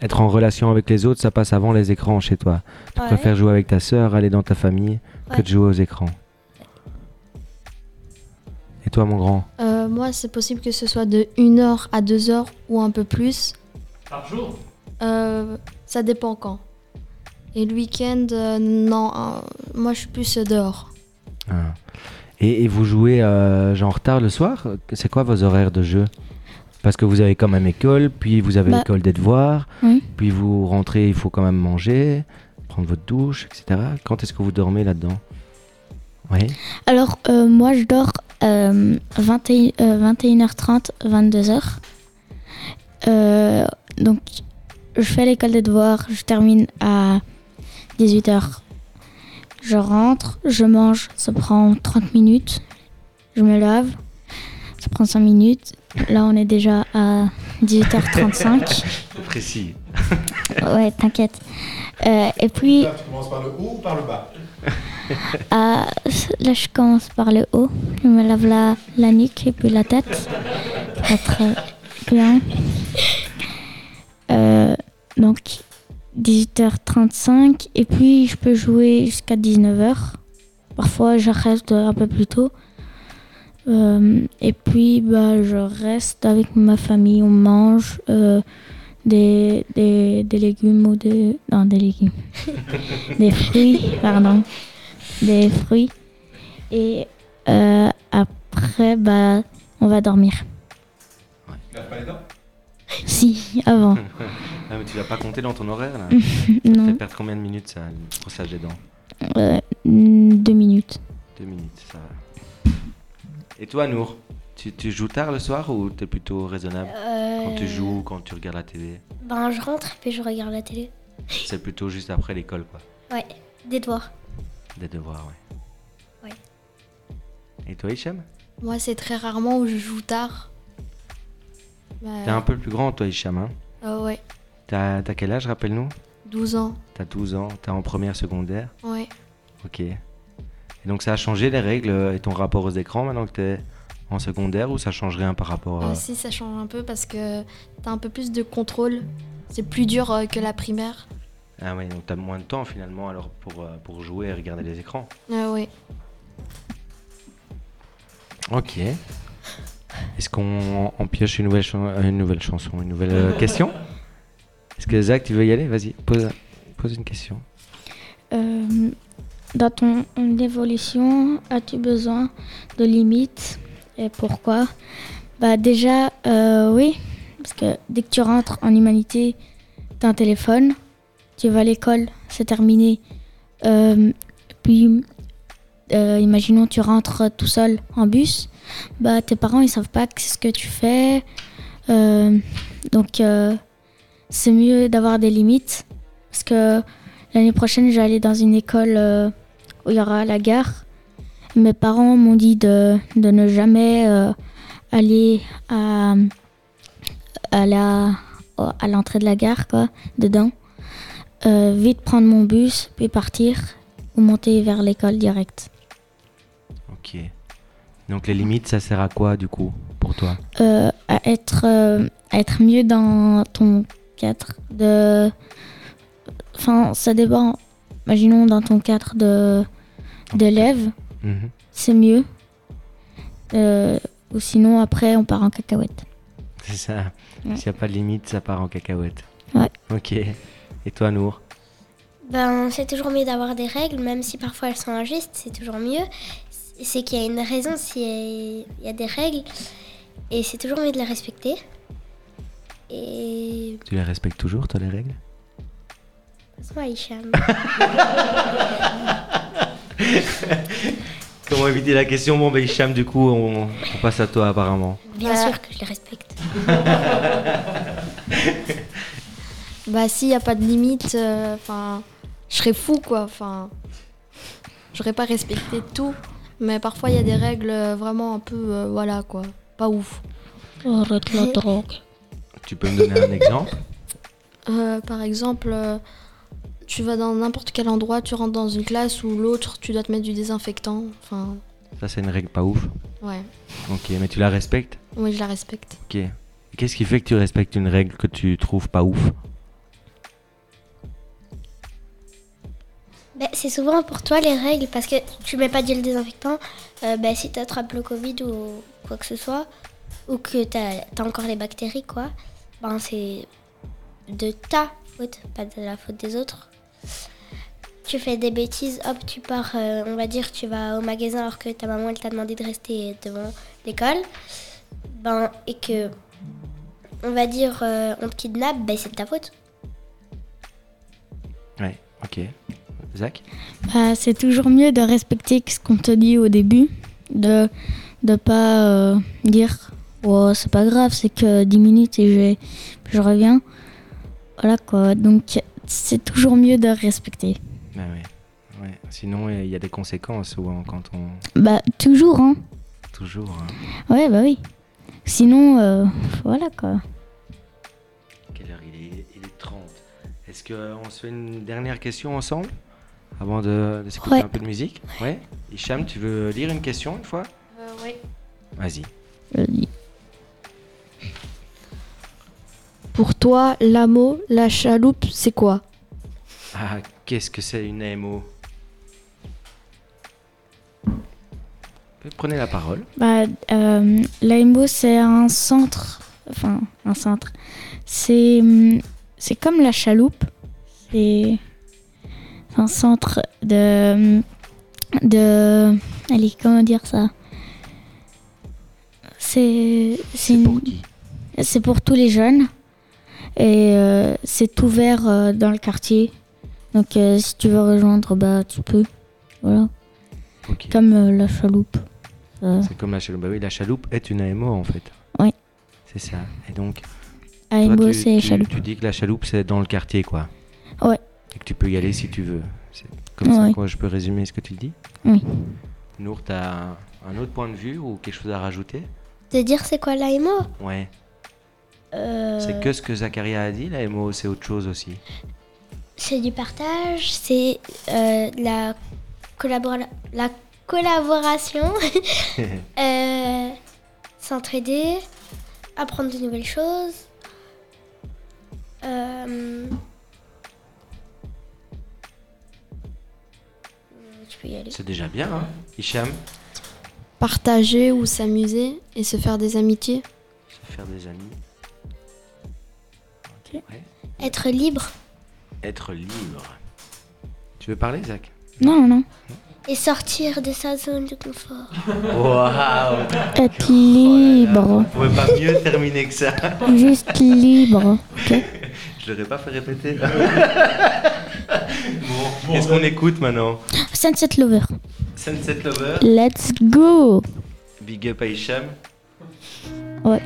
être en relation avec les autres, ça passe avant les écrans chez toi. Tu Ouais. préfères jouer avec ta sœur, aller dans ta famille, que de jouer aux écrans. Et toi, mon grand Euh, moi, c'est possible que ce soit de 1 heure à 2 heures ou un peu plus. Par jour? Euh, ça dépend quand. Et le week-end, euh, non, euh, moi je suis plus dehors. Ah. et, et vous jouez euh, genre tard le soir? C'est quoi vos horaires de jeu? Parce que vous avez quand même école, puis vous avez Bah, l'école des devoirs, oui. puis vous rentrez, il faut quand même manger, prendre votre douche, etc. Quand est-ce que vous dormez là-dedans? Oui. Alors, euh, moi, je dors euh, 21, euh, 21h30, 22h. Euh, donc, je fais l'école des devoirs, je termine à 18h. Je rentre, je mange, ça prend 30 minutes. Je me lave, ça prend 5 minutes. Là, on est déjà à 18h35. Précis. ouais, t'inquiète. Euh, et puis, Tu commences par le haut ou par le bas? Ah, là, je commence par le haut. Je me lave la, la nuque et puis la tête. Pas très bien. Euh, donc, 18h35. Et puis, je peux jouer jusqu'à 19h. Parfois, j'arrête un peu plus tôt. Euh, et puis, bah, je reste avec ma famille. On mange euh, des, des, des légumes ou des... Non, des légumes. des fruits, pardon des fruits. Et euh, après, bah, on va dormir. Lave pas les dents? Si, avant. Ah, mais tu l'as pas compté dans ton horaire là Ça fait non, perdre combien de minutes ça, le brossage des dents? Euh, deux minutes. Deux minutes, ça va. Et toi, Nour tu, tu joues tard le soir ou t'es plutôt raisonnable Quand tu Euh, joues, quand tu regardes la télé? Ben, je rentre et puis je regarde la télé. C'est plutôt juste après l'école, quoi. Ouais, des devoirs. Des devoirs, ouais. Ouais. Et toi, Hicham? Moi, c'est très rarement où je joue tard. Bah, T'es un peu plus grand, toi, Hicham. Hein? Euh, ouais, T'as t'as quel âge, rappelle-nous? 12 ans. T'as 12 ans, t'es en première secondaire? Ouais. Ok. Et donc, ça a changé les règles et ton rapport aux écrans maintenant que t'es en secondaire ou ça change rien par rapport à. Euh, si, ça change un peu parce que t'as un peu plus de contrôle. C'est plus dur euh, que la primaire. Ah ouais, donc t'as moins de temps finalement alors pour, euh, pour jouer et regarder les écrans. Euh, ouais. Ok. Est-ce qu'on on pioche une nouvelle, euh, une nouvelle chanson, une nouvelle euh, question? Est-ce que Zach, tu veux y aller? Vas-y, pose, pose une question. Euh, dans ton évolution, as-tu besoin de limites et pourquoi? Bah déjà, euh, oui, parce que dès que tu rentres en humanité, tu as un téléphone, tu vas à l'école, c'est terminé. Euh, puis, euh, imaginons tu rentres tout seul en bus, bah tes parents ils savent pas ce que tu fais, donc c'est mieux d'avoir des limites parce que L'année prochaine, je vais aller dans une école il y aura la gare. Mes parents m'ont dit de, de ne jamais euh, aller à, à la à l'entrée de la gare, quoi, dedans. Euh, vite prendre mon bus, puis partir ou monter vers l'école direct. Ok. Donc les limites, ça sert à quoi du coup pour toi? Euh, à être euh, à être mieux dans ton cadre de enfin ça dépend imaginons dans ton cadre de d'élève Mhm. c'est mieux Euh, ou sinon après on part en cacahuète C'est ça. Ouais. S'il n'y a pas de limite, ça part en cacahuète. Ouais. Ok. Et toi, Nour Ben, c'est toujours mieux d'avoir des règles, même si parfois elles sont injustes, c'est toujours mieux. C'est qu'il y a une raison s'il y a des règles, et c'est toujours mieux de les respecter. Et. Tu les respectes toujours, toi, les règles? Passe-moi, Hicham. Comment éviter la question Bon, ben Hicham, du coup, on, on passe à toi apparemment. Bien sûr que je les respecte. Bah, s'il n'y a pas de limite, euh, enfin, je serais fou, quoi. Enfin, j'aurais pas respecté tout. Mais parfois, il y a des règles euh, vraiment un peu, euh, voilà, quoi. Pas ouf. arrête la drogue Tu peux me donner un exemple? Euh, par exemple, euh, tu vas dans n'importe quel endroit, tu rentres dans une classe ou l'autre, tu dois te mettre du désinfectant. Enfin, Ça, c'est une règle pas ouf. ouais. Ok, mais tu la respectes? Oui, je la respecte. Ok. Qu'est-ce qui fait que tu respectes une règle que tu trouves pas ouf? Ben, c'est souvent pour toi les règles parce que tu mets pas de gel désinfectant. Euh, ben, si tu attrapes le Covid ou quoi que ce soit, ou que tu as, encore les bactéries, quoi, ben, c'est de ta faute, pas de la faute des autres. Tu fais des bêtises, hop, tu pars, euh, on va dire, tu vas au magasin alors que ta maman elle t'a demandé de rester devant l'école. Ben, et que, on va dire, euh, on te kidnappe, ben, c'est de ta faute. Ouais, ok. Zach? Bah, c'est toujours mieux de respecter ce qu'on te dit au début, de ne pas euh, dire oh, c'est pas grave, c'est que 10 minutes et je, je reviens. Voilà quoi, donc c'est toujours mieux de respecter. Bah ouais. ouais. Sinon, il y a des conséquences souvent quand on. Bah, toujours, hein. Toujours. Hein. Ouais, bah oui. Sinon, euh, voilà quoi. Quelle heure il est? Il est 30. Est-ce qu'on se fait une dernière question ensemble? Avant de, de s'écouter Ouais. un peu de musique? Ouais. Hicham, tu veux lire une question une fois? Oui. Vas-y. Vas-y. Pour toi, l'ameau, la chaloupe, c'est quoi? Ah, qu'est-ce que c'est une AMO Prenez la parole. Bah, euh, l'AMO, c'est un centre. Enfin, un centre. C'est c'est comme la chaloupe. C'est un centre de. de. Allez, comment dire ça? C'est. C'est pour une- qui? C'est pour tous les jeunes. Et euh, c'est ouvert euh, dans le quartier. Donc, euh, si tu veux rejoindre, bah, tu peux. Voilà. Comme euh, la chaloupe. Euh, C'est comme la chaloupe. Bah oui, la chaloupe est une AMO en fait. Oui. C'est ça. Et donc, AMO, tu, c'est tu- chaloupe. tu dis que la chaloupe c'est dans le quartier quoi. Ouais. Et que tu peux y aller si tu veux. C'est comme ça quoi, je peux résumer ce que tu dis Oui. Nour, t'as un, un autre point de vue ou quelque chose à rajouter? De dire c'est quoi l'AMO Ouais. Euh, C'est que ce que Zacharia a dit, la MO, c'est autre chose aussi. C'est du partage, c'est euh, la, collabora- la collaboration, euh, s'entraider, apprendre de nouvelles choses. Euh, tu peux y aller. c'est déjà bien, hein Hicham, Partager ou s'amuser et se faire des amitiés se faire des amis. Être libre Être libre. Tu veux parler, Zach? Non, non. et sortir de sa zone de confort. Waouh Être libre. On pouvait pas mieux terminer que ça. Juste libre. ok Je l'aurais pas fait répéter. bon, qu'est-ce qu'on écoute maintenant? Sunset Lover. Sunset Lover, Let's go. Big Up à Hicham. Ouais.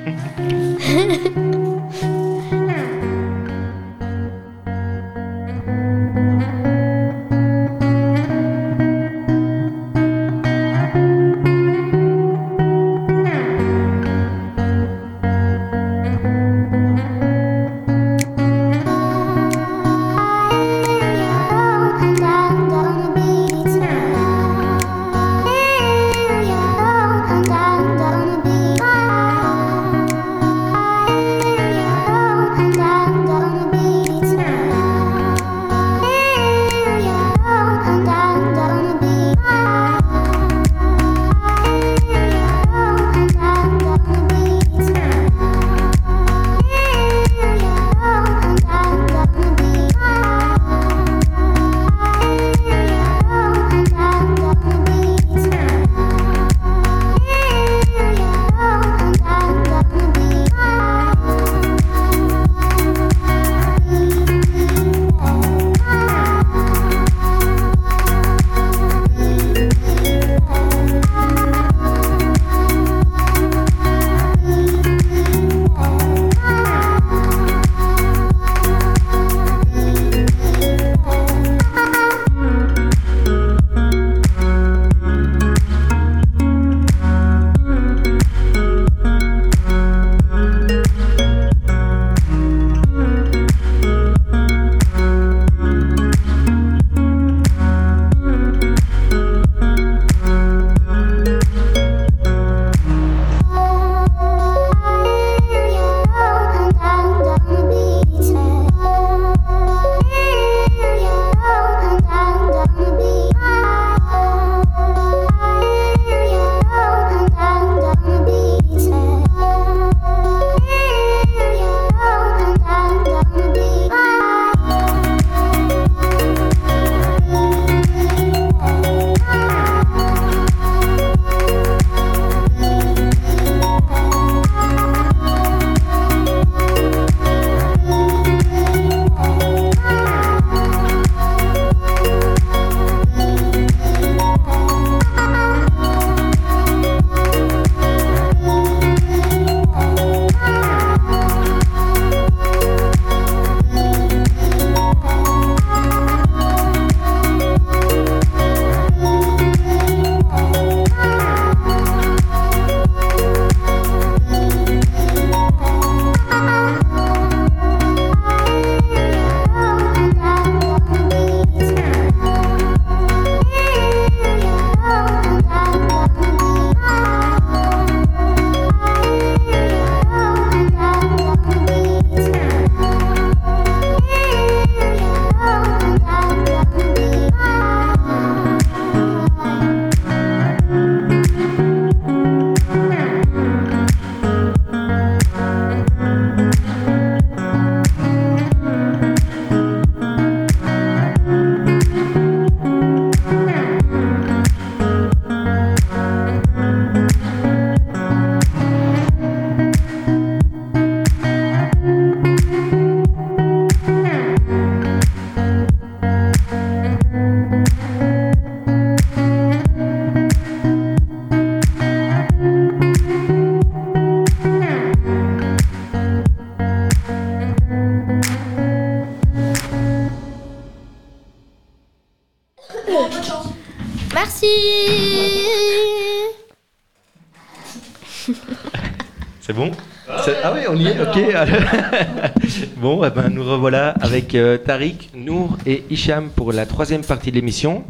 Ok. bon, eh ben, nous revoilà avec euh, Tariq, Nour et Hicham pour la troisième partie de l'émission.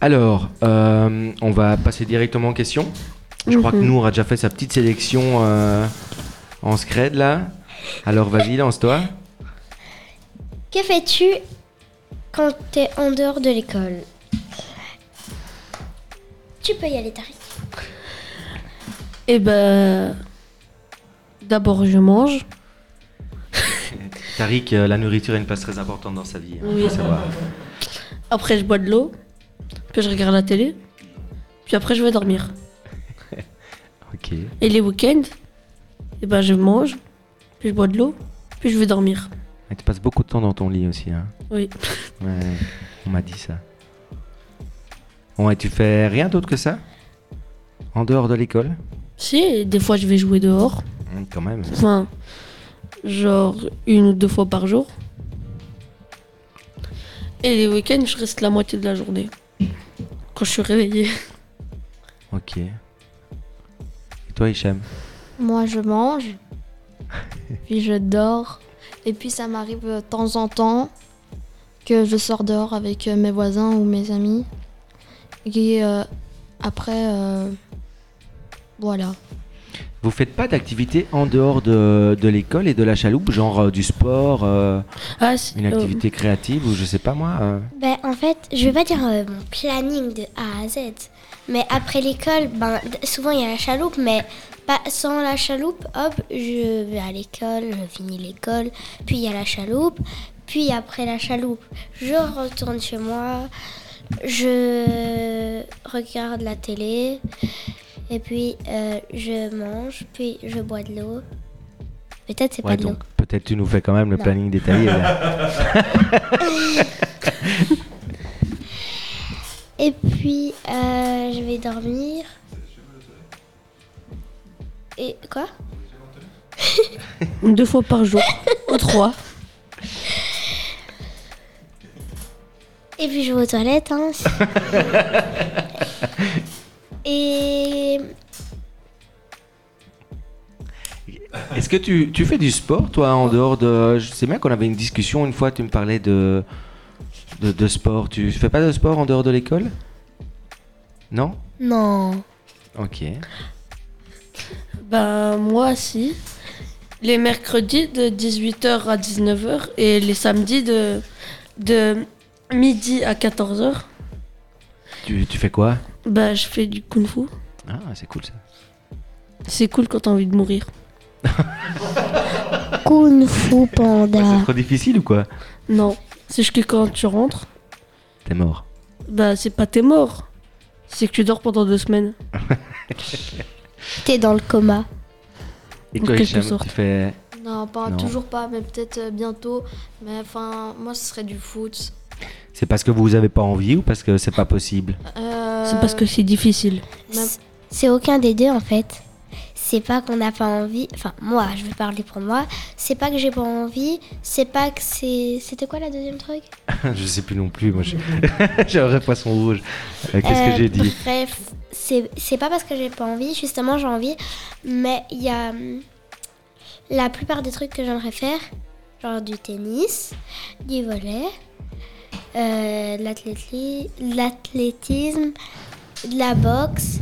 Alors, euh, on va passer directement aux questions. Je crois que Mhm. Nour a déjà fait sa petite sélection euh, en scred là. Alors vas-y, lance-toi. Que fais-tu quand t'es en dehors de l'école? Tu peux y aller, Tariq. Et ben. D'abord, je mange. Tariq, euh, la nourriture a une place très importante dans sa vie. hein, Oui. Après, je bois de l'eau. Puis je regarde la télé. Puis après, je vais dormir. Ok. Et les week-ends, et ben, je mange. Puis je bois de l'eau. Puis je vais dormir. Et tu passes beaucoup de temps dans ton lit aussi. Hein. Oui. Ouais, on m'a dit ça. Et tu fais rien d'autre que ça? En dehors de l'école? Si, des fois, je vais jouer dehors. Hum, Quand même. Enfin, genre une ou deux fois par jour. Et les week-ends, je reste la moitié de la journée. Quand je suis réveillée. Ok. Et toi, Hicham? Moi, je mange, puis je dors, et puis ça m'arrive de temps en temps que je sors dehors avec euh, mes voisins ou mes amis. Et euh, après, euh, voilà. Vous faites pas d'activité en dehors de, de l'école et de la chaloupe, genre euh, du sport, euh, Ah, si, une euh, activité créative ou je sais pas moi euh. Ben, en fait, je vais pas dire euh, mon planning de A à Z. Mais après l'école, ben, souvent il y a la chaloupe, mais pas sans la chaloupe, hop, je vais à l'école, je finis l'école, puis il y a la chaloupe, puis après la chaloupe, je retourne chez moi, je regarde la télé, et puis euh, je mange, puis je bois de l'eau. Peut-être c'est Ouais, pas de l'eau. donc peut-être tu nous fais quand même le Non. planning détaillé. là. Et puis, euh, je vais dormir. Et quoi? Deux fois par jour. ou trois. Et puis, je vais aux toilettes. Hein. Et Est-ce que tu, tu fais du sport, toi, en dehors de... Je sais bien qu'on avait une discussion une fois, tu me parlais de, de, de sport. Tu fais pas de sport en dehors de l'école? Non? Non. Ok. Ben, moi, si. Les mercredis de 18h à 19h et les samedis de, de midi à 14h. Tu, tu fais quoi? Ben, je fais du kung fu. Ah, c'est cool ça. C'est cool quand t'as envie de mourir. Kung Fu Panda. C'est trop difficile ou quoi? Non, c'est juste que quand tu rentres, T'es mort. bah c'est pas t'es mort. C'est que tu dors pendant deux semaines. T'es dans le coma. Et quelque Hicham, sorte. tu fais... Non, pas Non. toujours pas, mais peut-être euh, bientôt. Mais enfin, moi, ce serait du foot. C'est parce que vous avez pas envie ou parce que c'est pas possible Euh, C'est parce que c'est difficile. C'est aucun des deux en fait. C'est pas qu'on n'a pas envie. Enfin, moi, je vais parler pour moi. C'est pas que j'ai pas envie. C'est pas que c'est. C'était quoi la deuxième truc? Je sais plus non plus, moi je- j'ai un vrai poisson rouge. Euh, Qu'est-ce Euh, que j'ai dit? Bref, c'est c'est pas parce que j'ai pas envie. Justement, j'ai envie. Mais il y a hum, la plupart des trucs que j'aimerais faire, genre du tennis, du volet, euh, l'athlétisme, de la boxe,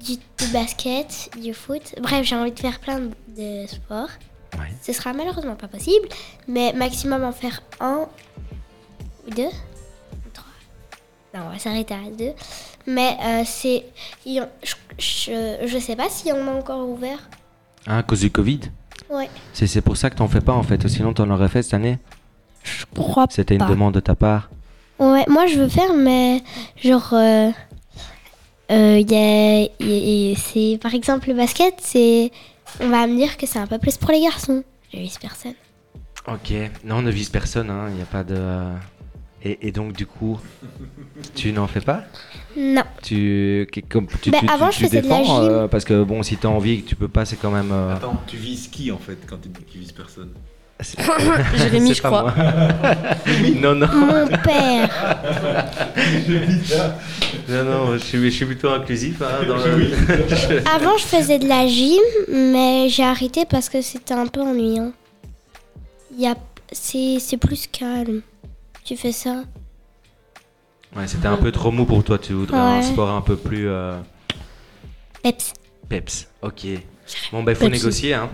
du, du basket, du foot. Bref, j'ai envie de faire plein de sports. Ouais. Ce sera malheureusement pas possible, mais maximum en faire un ou deux. ou Trois. Non, on va s'arrêter à deux. Mais euh, c'est. Je, je, je sais pas si on a encore ouvert. Hein, à cause du Covid? Ouais. C'est c'est pour ça que t'en fais pas en fait, sinon t'en aurais fait cette année? Je crois C'était une pas. demande de ta part Ouais, moi je veux faire, mais genre. euh, euh, y a- y a- c'est par exemple le basket, c'est. On va me dire que c'est un peu plus pour les garçons. Je vise personne. Ok, non, on ne vise personne, il hein, n'y a pas de... Et, et donc du coup, tu n'en fais pas? Non. tu, comme, tu, Bah, tu- tu- avant, tu je faisais de la défends, gym. euh, Parce que bon, si t'as envie et que tu peux pas, c'est quand même... euh, Attends, tu vises qui en fait quand tu dis que tu vises personne? Jérémy, je crois. non, non. Mon père. Non, non, je suis, je suis plutôt inclusif. hein, dans le- Avant, je faisais de la gym, mais j'ai arrêté parce que c'était un peu ennuyant. Il y a... c'est, c'est plus calme. Tu fais ça? Ouais, c'était un peu trop mou pour toi. Tu voudrais un Ouais. sport un peu plus euh, Peps. peps. Ok. Bon, ben, faut Pepsi. négocier. Hein.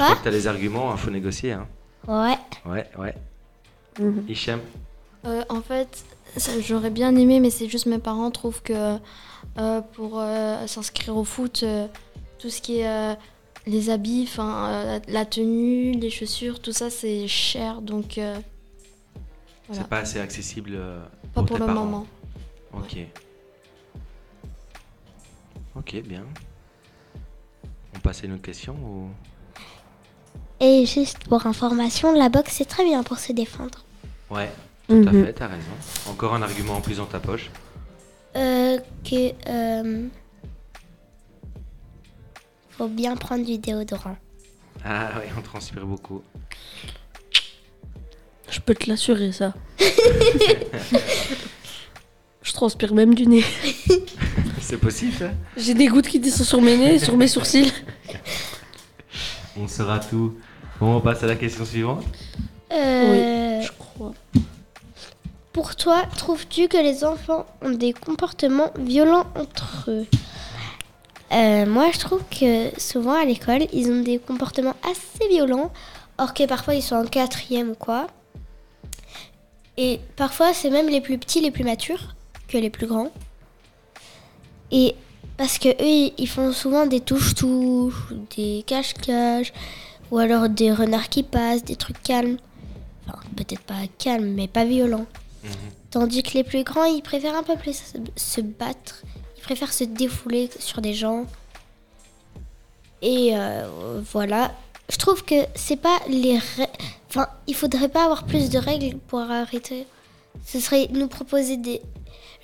Je Quoi crois que t'as les arguments. Hein, faut négocier. Hein. Ouais. Ouais, ouais. Hichem Euh, en fait, j'aurais bien aimé, mais c'est juste mes parents trouvent que euh, pour euh, s'inscrire au foot, euh, tout ce qui est euh, les habits, enfin euh, la tenue, les chaussures, tout ça c'est cher, donc euh, Voilà. C'est pas assez accessible euh, pas pour tes le parents. moment. Ok. Ok, bien. On passe à une autre question ou... Et juste pour information, la boxe, c'est très bien pour se défendre. Ouais, tout à Mhm. fait, t'as raison. Encore un argument en plus dans ta poche. Euh, que... euh, faut bien prendre du déodorant. Ah ouais, on transpire beaucoup. Je peux te l'assurer, ça. je transpire même du nez. C'est possible, ça? J'ai des gouttes qui descendent sur mes nez et sur mes sourcils. On saura tout. On passe à la question suivante. Euh, Je crois. Pour toi, trouves-tu que les enfants ont des comportements violents entre eux Euh, Moi, je trouve que souvent à l'école, ils ont des comportements assez violents, or que parfois ils sont en quatrième ou quoi. Et parfois, c'est même les plus petits, les plus matures que les plus grands. Et parce que eux, ils font souvent des touches-touches, ou des cache-cache, ou alors des renards qui passent, des trucs calmes. Enfin, peut-être pas calmes, mais pas violents. Tandis que les plus grands, ils préfèrent un peu plus se, battre. Ils préfèrent se défouler sur des gens. Et euh, voilà. Je trouve que c'est pas les. rè- Enfin, il faudrait pas avoir plus de règles pour arrêter. Ce serait nous proposer des.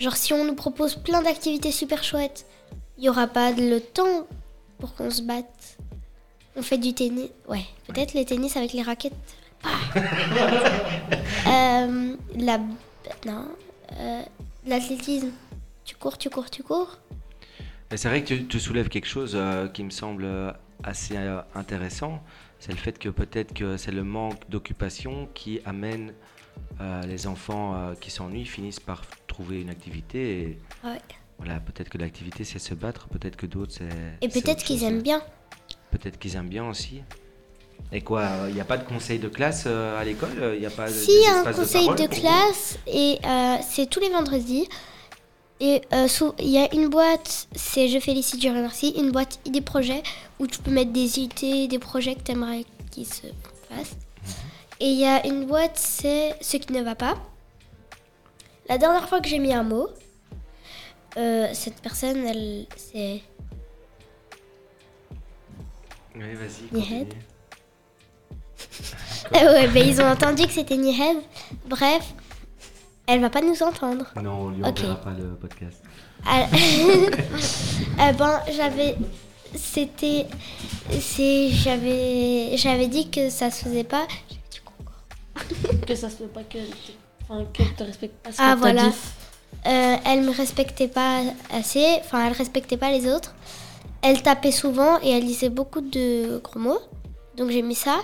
Genre, si on nous propose plein d'activités super chouettes, il y aura pas le temps pour qu'on se batte. On fait du tennis. Ouais, peut-être le tennis avec les raquettes. Ah. Euh, la. Non. Euh, L'athlétisme. Tu cours, tu cours, tu cours? C'est vrai que tu, tu soulèves quelque chose euh, qui me semble assez intéressant. C'est le fait que peut-être que c'est le manque d'occupation qui amène les enfants qui s'ennuient finissent par trouver une activité. Et, Ouais. voilà, peut-être que l'activité c'est se battre, peut-être que d'autres c'est. Et peut-être qu'ils aiment bien. Peut-être qu'ils aiment bien aussi. Et quoi, il n'y a pas de conseil de classe euh, à l'école Il n'y a pas Si, il y a un conseil de, classe et euh, c'est tous les vendredis. Et euh, il y a une boîte, c'est Je félicite, je remercie, une boîte idées projets où tu peux mettre des idées, des projets que tu aimerais qu'ils se fassent. Et il y a une boîte, c'est Ce qui ne va pas. La dernière fois que j'ai mis un mot, euh, cette personne, elle, c'est Oui, vas-y. Nihed. Euh, ouais, ben, ils ont entendu que c'était Nihed. Bref, elle va pas nous entendre. Non, on lui Ok. enverra pas le podcast. Ah, eh ben, j'avais. C'était. C'est. J'avais. J'avais dit que ça se faisait pas. Que ça se fait pas que. Enfin, qu'elle te respecte pas. ce Ah, voilà. dit. Euh, elle me respectait pas assez. Enfin, elle respectait pas les autres. Elle tapait souvent et elle disait beaucoup de gros mots. Donc j'ai mis ça.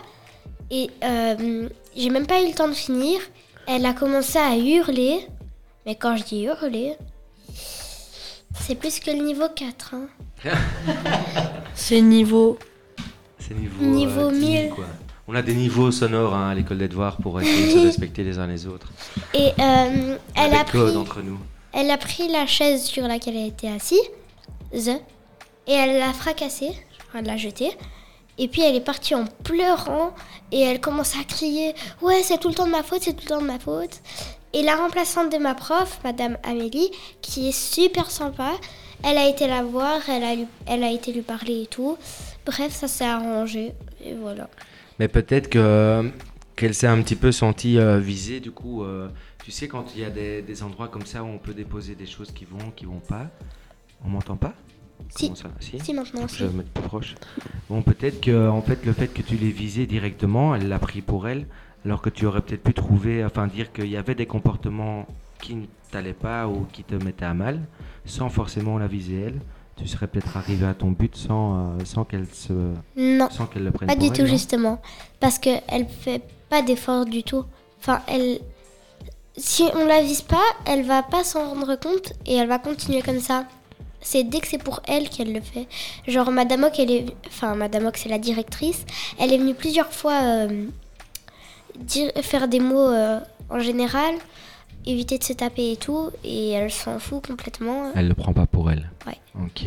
Et euh, j'ai même pas eu le temps de finir. Elle a commencé à hurler. Mais quand je dis hurler, c'est plus que le niveau 4. hein. C'est niveau. C'est niveau, Niveau euh, 10 1000. quoi. On a des niveaux sonores hein, à l'école des devoirs pour essayer de se respecter les uns les autres. Et euh, elle, a pris, entre nous. elle a pris la chaise sur laquelle elle était assise. Et elle l'a fracassée. Elle l'a jetée. Et puis elle est partie en pleurant. Et elle commence à crier Ouais, c'est tout le temps de ma faute, c'est tout le temps de ma faute. Et la remplaçante de ma prof, Madame Amélie, qui est super sympa, elle a été la voir, elle a, elle a été lui parler et tout. Bref, ça s'est arrangé. Et voilà. Mais peut-être que qu'elle s'est un petit peu sentie euh, visée. Du coup, euh, tu sais, quand il y a des, des endroits comme ça où on peut déposer des choses qui vont, qui vont pas. On m'entend pas? Si. Ça Si, Si, maintenant, Je si. vais me mettre plus proche. Bon, peut-être que en fait, le fait que tu l'aies visé directement, elle l'a pris pour elle, alors que tu aurais peut-être pu trouver, enfin dire qu'il y avait des comportements qui ne t'allaient pas ou qui te mettaient à mal, sans forcément la viser elle. Tu serais peut-être arrivé à ton but sans, euh, sans qu'elle se, Non. sans qu'elle le prenne Pas pour du elle, tout, justement. Parce qu'elle fait pas d'effort du tout. Enfin, elle. Si on la vise pas, elle va pas s'en rendre compte et elle va continuer comme ça. C'est dès que c'est pour elle qu'elle le fait. Genre, Madame Ock, elle est. Enfin, Madame Ock, c'est la directrice. Elle est venue plusieurs fois euh, dire, faire des mots euh, en général, éviter de se taper et tout, et elle s'en fout complètement. Elle le prend pas pour elle. Ouais. Ok.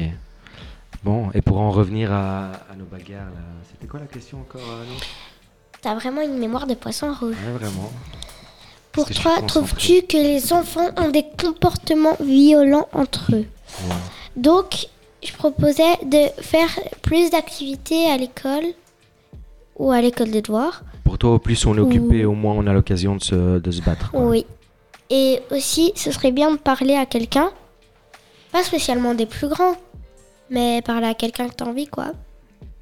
Bon, et pour en revenir à, à nos bagarres, c'était quoi la question encore, euh, T'as vraiment une mémoire de poisson rouge. Ouais, vraiment. Pour toi, trouves-tu que les enfants ont des comportements violents entre eux? Ouais. Donc, je proposais de faire plus d'activités à l'école ou à l'école des devoirs. Pour toi, au plus on est occupé, Ou- au moins on a l'occasion de se, de se battre. quoi. Oui. Et aussi, ce serait bien de parler à quelqu'un, pas spécialement des plus grands, mais parler à quelqu'un que tu as envie, quoi.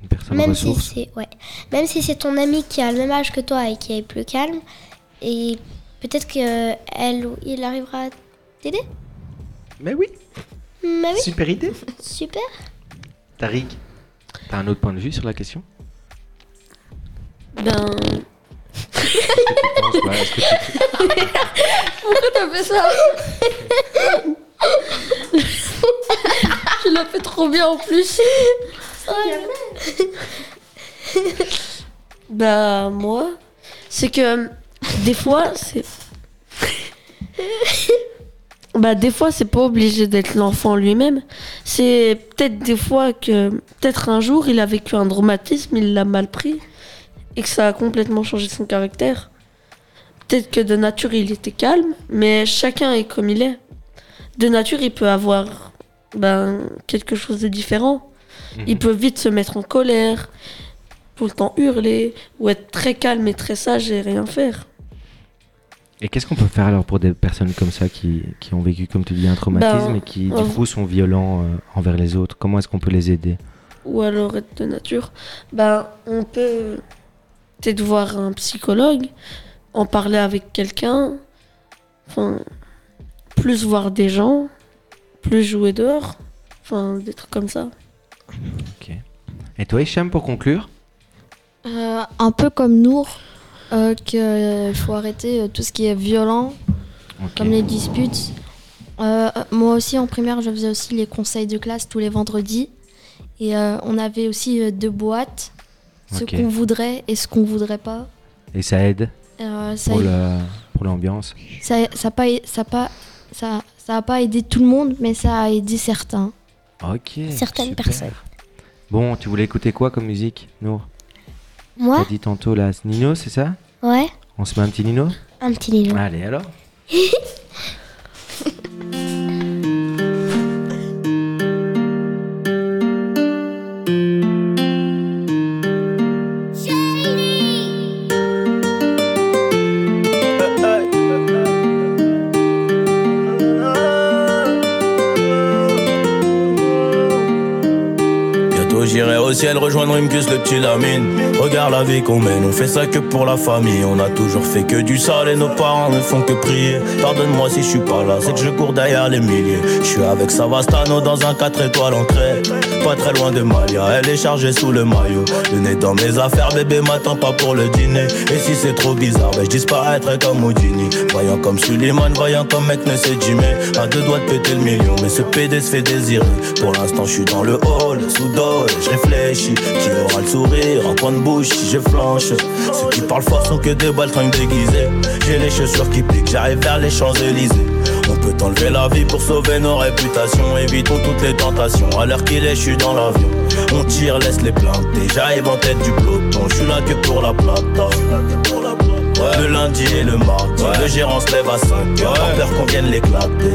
Une personne Même si ressource. c'est ouais. Même si c'est ton ami qui a le même âge que toi et qui est plus calme, et peut-être que elle ou il arrivera à t'aider. Mais oui. Oui. Super idée. Super. Tariq, t'as un autre point de vue sur la question? Ben. Bah, Pourquoi t'as fait ça? Tu l'as fait trop bien en plus. bah moi, c'est que des fois c'est bah des fois c'est pas obligé d'être l'enfant lui-même. C'est peut-être des fois que peut-être un jour il a vécu un traumatisme, il l'a mal pris et que ça a complètement changé son caractère. Peut-être que de nature il était calme, mais chacun est comme il est. De nature il peut avoir ben, quelque chose de différent. Il peut vite se mettre en colère, tout le temps hurler, ou être très calme et très sage et rien faire. Et qu'est-ce qu'on peut faire alors pour des personnes comme ça qui, qui ont vécu, comme tu dis, un traumatisme Ben, et qui du coup sont violents euh, envers les autres? Comment est-ce qu'on peut les aider? Ou alors être de nature. Ben, on peut peut-être voir un psychologue, en parler avec quelqu'un, enfin, plus voir des gens, plus jouer dehors, enfin, des trucs comme ça. Et toi, Hicham, pour conclure? Euh, un peu comme Nour, euh, qu'il faut arrêter euh, tout ce qui est violent, comme les disputes. Euh, moi aussi, en primaire, je faisais aussi les conseils de classe tous les vendredis. Et euh, on avait aussi deux boîtes, ce qu'on voudrait et ce qu'on voudrait pas. Et ça aide Euh, ça, pour le- pour l'ambiance ça, ça, a pas, ça, pas, ça, ça a pas aidé tout le monde, mais ça a aidé certains. Ok. Certaines super. personnes. Bon, tu voulais écouter quoi comme musique, Nour? Moi? T'as dit tantôt là, Nino, c'est ça? Ouais, On se met un petit Nino? Un petit Nino. Allez alors ciel rejoindre le petit Lamine. Regarde la vie qu'on mène, on fait ça que pour la famille. On a toujours fait que du sale et nos parents ne font que prier. Pardonne-moi si je suis pas là, c'est que je cours derrière les milliers. Je suis avec Savastano dans un 4 étoiles en crête Pas très loin de Malia, elle est chargée sous le maillot. Le nez dans mes affaires, bébé m'attend pas pour le dîner. Et si c'est trop bizarre, ben je disparaîtrai comme Houdini. Voyant comme Suleiman, voyant comme mec ne sait Jimmy À deux doigts de péter le million, mais ce PD se fait désirer. Pour l'instant je suis dans le hall, sous et je réfléchis. Qui aura le sourire en coin de bouche je flanche. Ceux qui parlent fort sont que des baltringues déguisés J'ai les chaussures qui piquent, j'arrive vers les Champs-Élysées On peut enlever la vie pour sauver nos réputations. Évitons toutes les tentations, à l'heure qu'il est je suis dans l'avion. On tire, laisse les planter, j'arrive en tête du peloton. Je suis là que pour la plata. Ouais. Le lundi et le mardi, le gérant se lève à 5 heures. Peur qu'on vienne l'éclater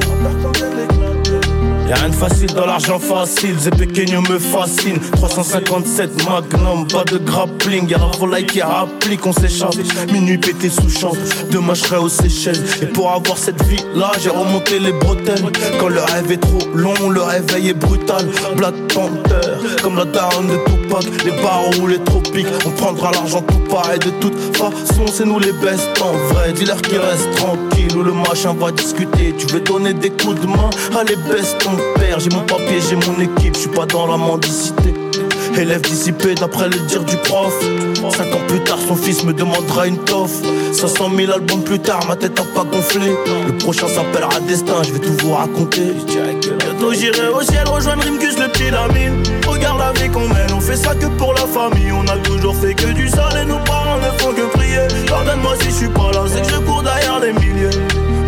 Y'a rien de facile dans l'argent facile, Pequeño me fascine. 357 Magnum, pas de grappling. Y'a la volaille qui applique, on s'échappe. Minuit pété sous champ, demain je serai aux Seychelles. Et pour avoir cette vie là, j'ai remonté les bretelles. Quand le rêve est trop long, le réveil est brutal. Black Panther, comme la daronne de Les barreaux ou les tropiques, on prendra l'argent tout pareil. De toute façon, c'est nous les best en vrai. Dis-leur qu'ils restent tranquilles ou le machin va discuter. Tu veux donner des coups de main, allez baisse ton père. J'ai mon papier, j'ai mon équipe, je suis pas dans la mendicité. Élève dissipé d'après le dire du prof. Cinq ans plus tard, son fils me demandera une toffe. 500 000 albums plus tard, ma tête a pas gonflé. Le prochain s'appellera Destin, je vais tout vous raconter. Bientôt j'irai au ciel rejoindre Rimkus, le petit Lamine. Regarde la vie qu'on mène, on fait ça que pour la famille. On a toujours fait que du sale et nos parents ne font que prier. Pardonne-moi si je suis pas là, c'est que je cours derrière les milliers.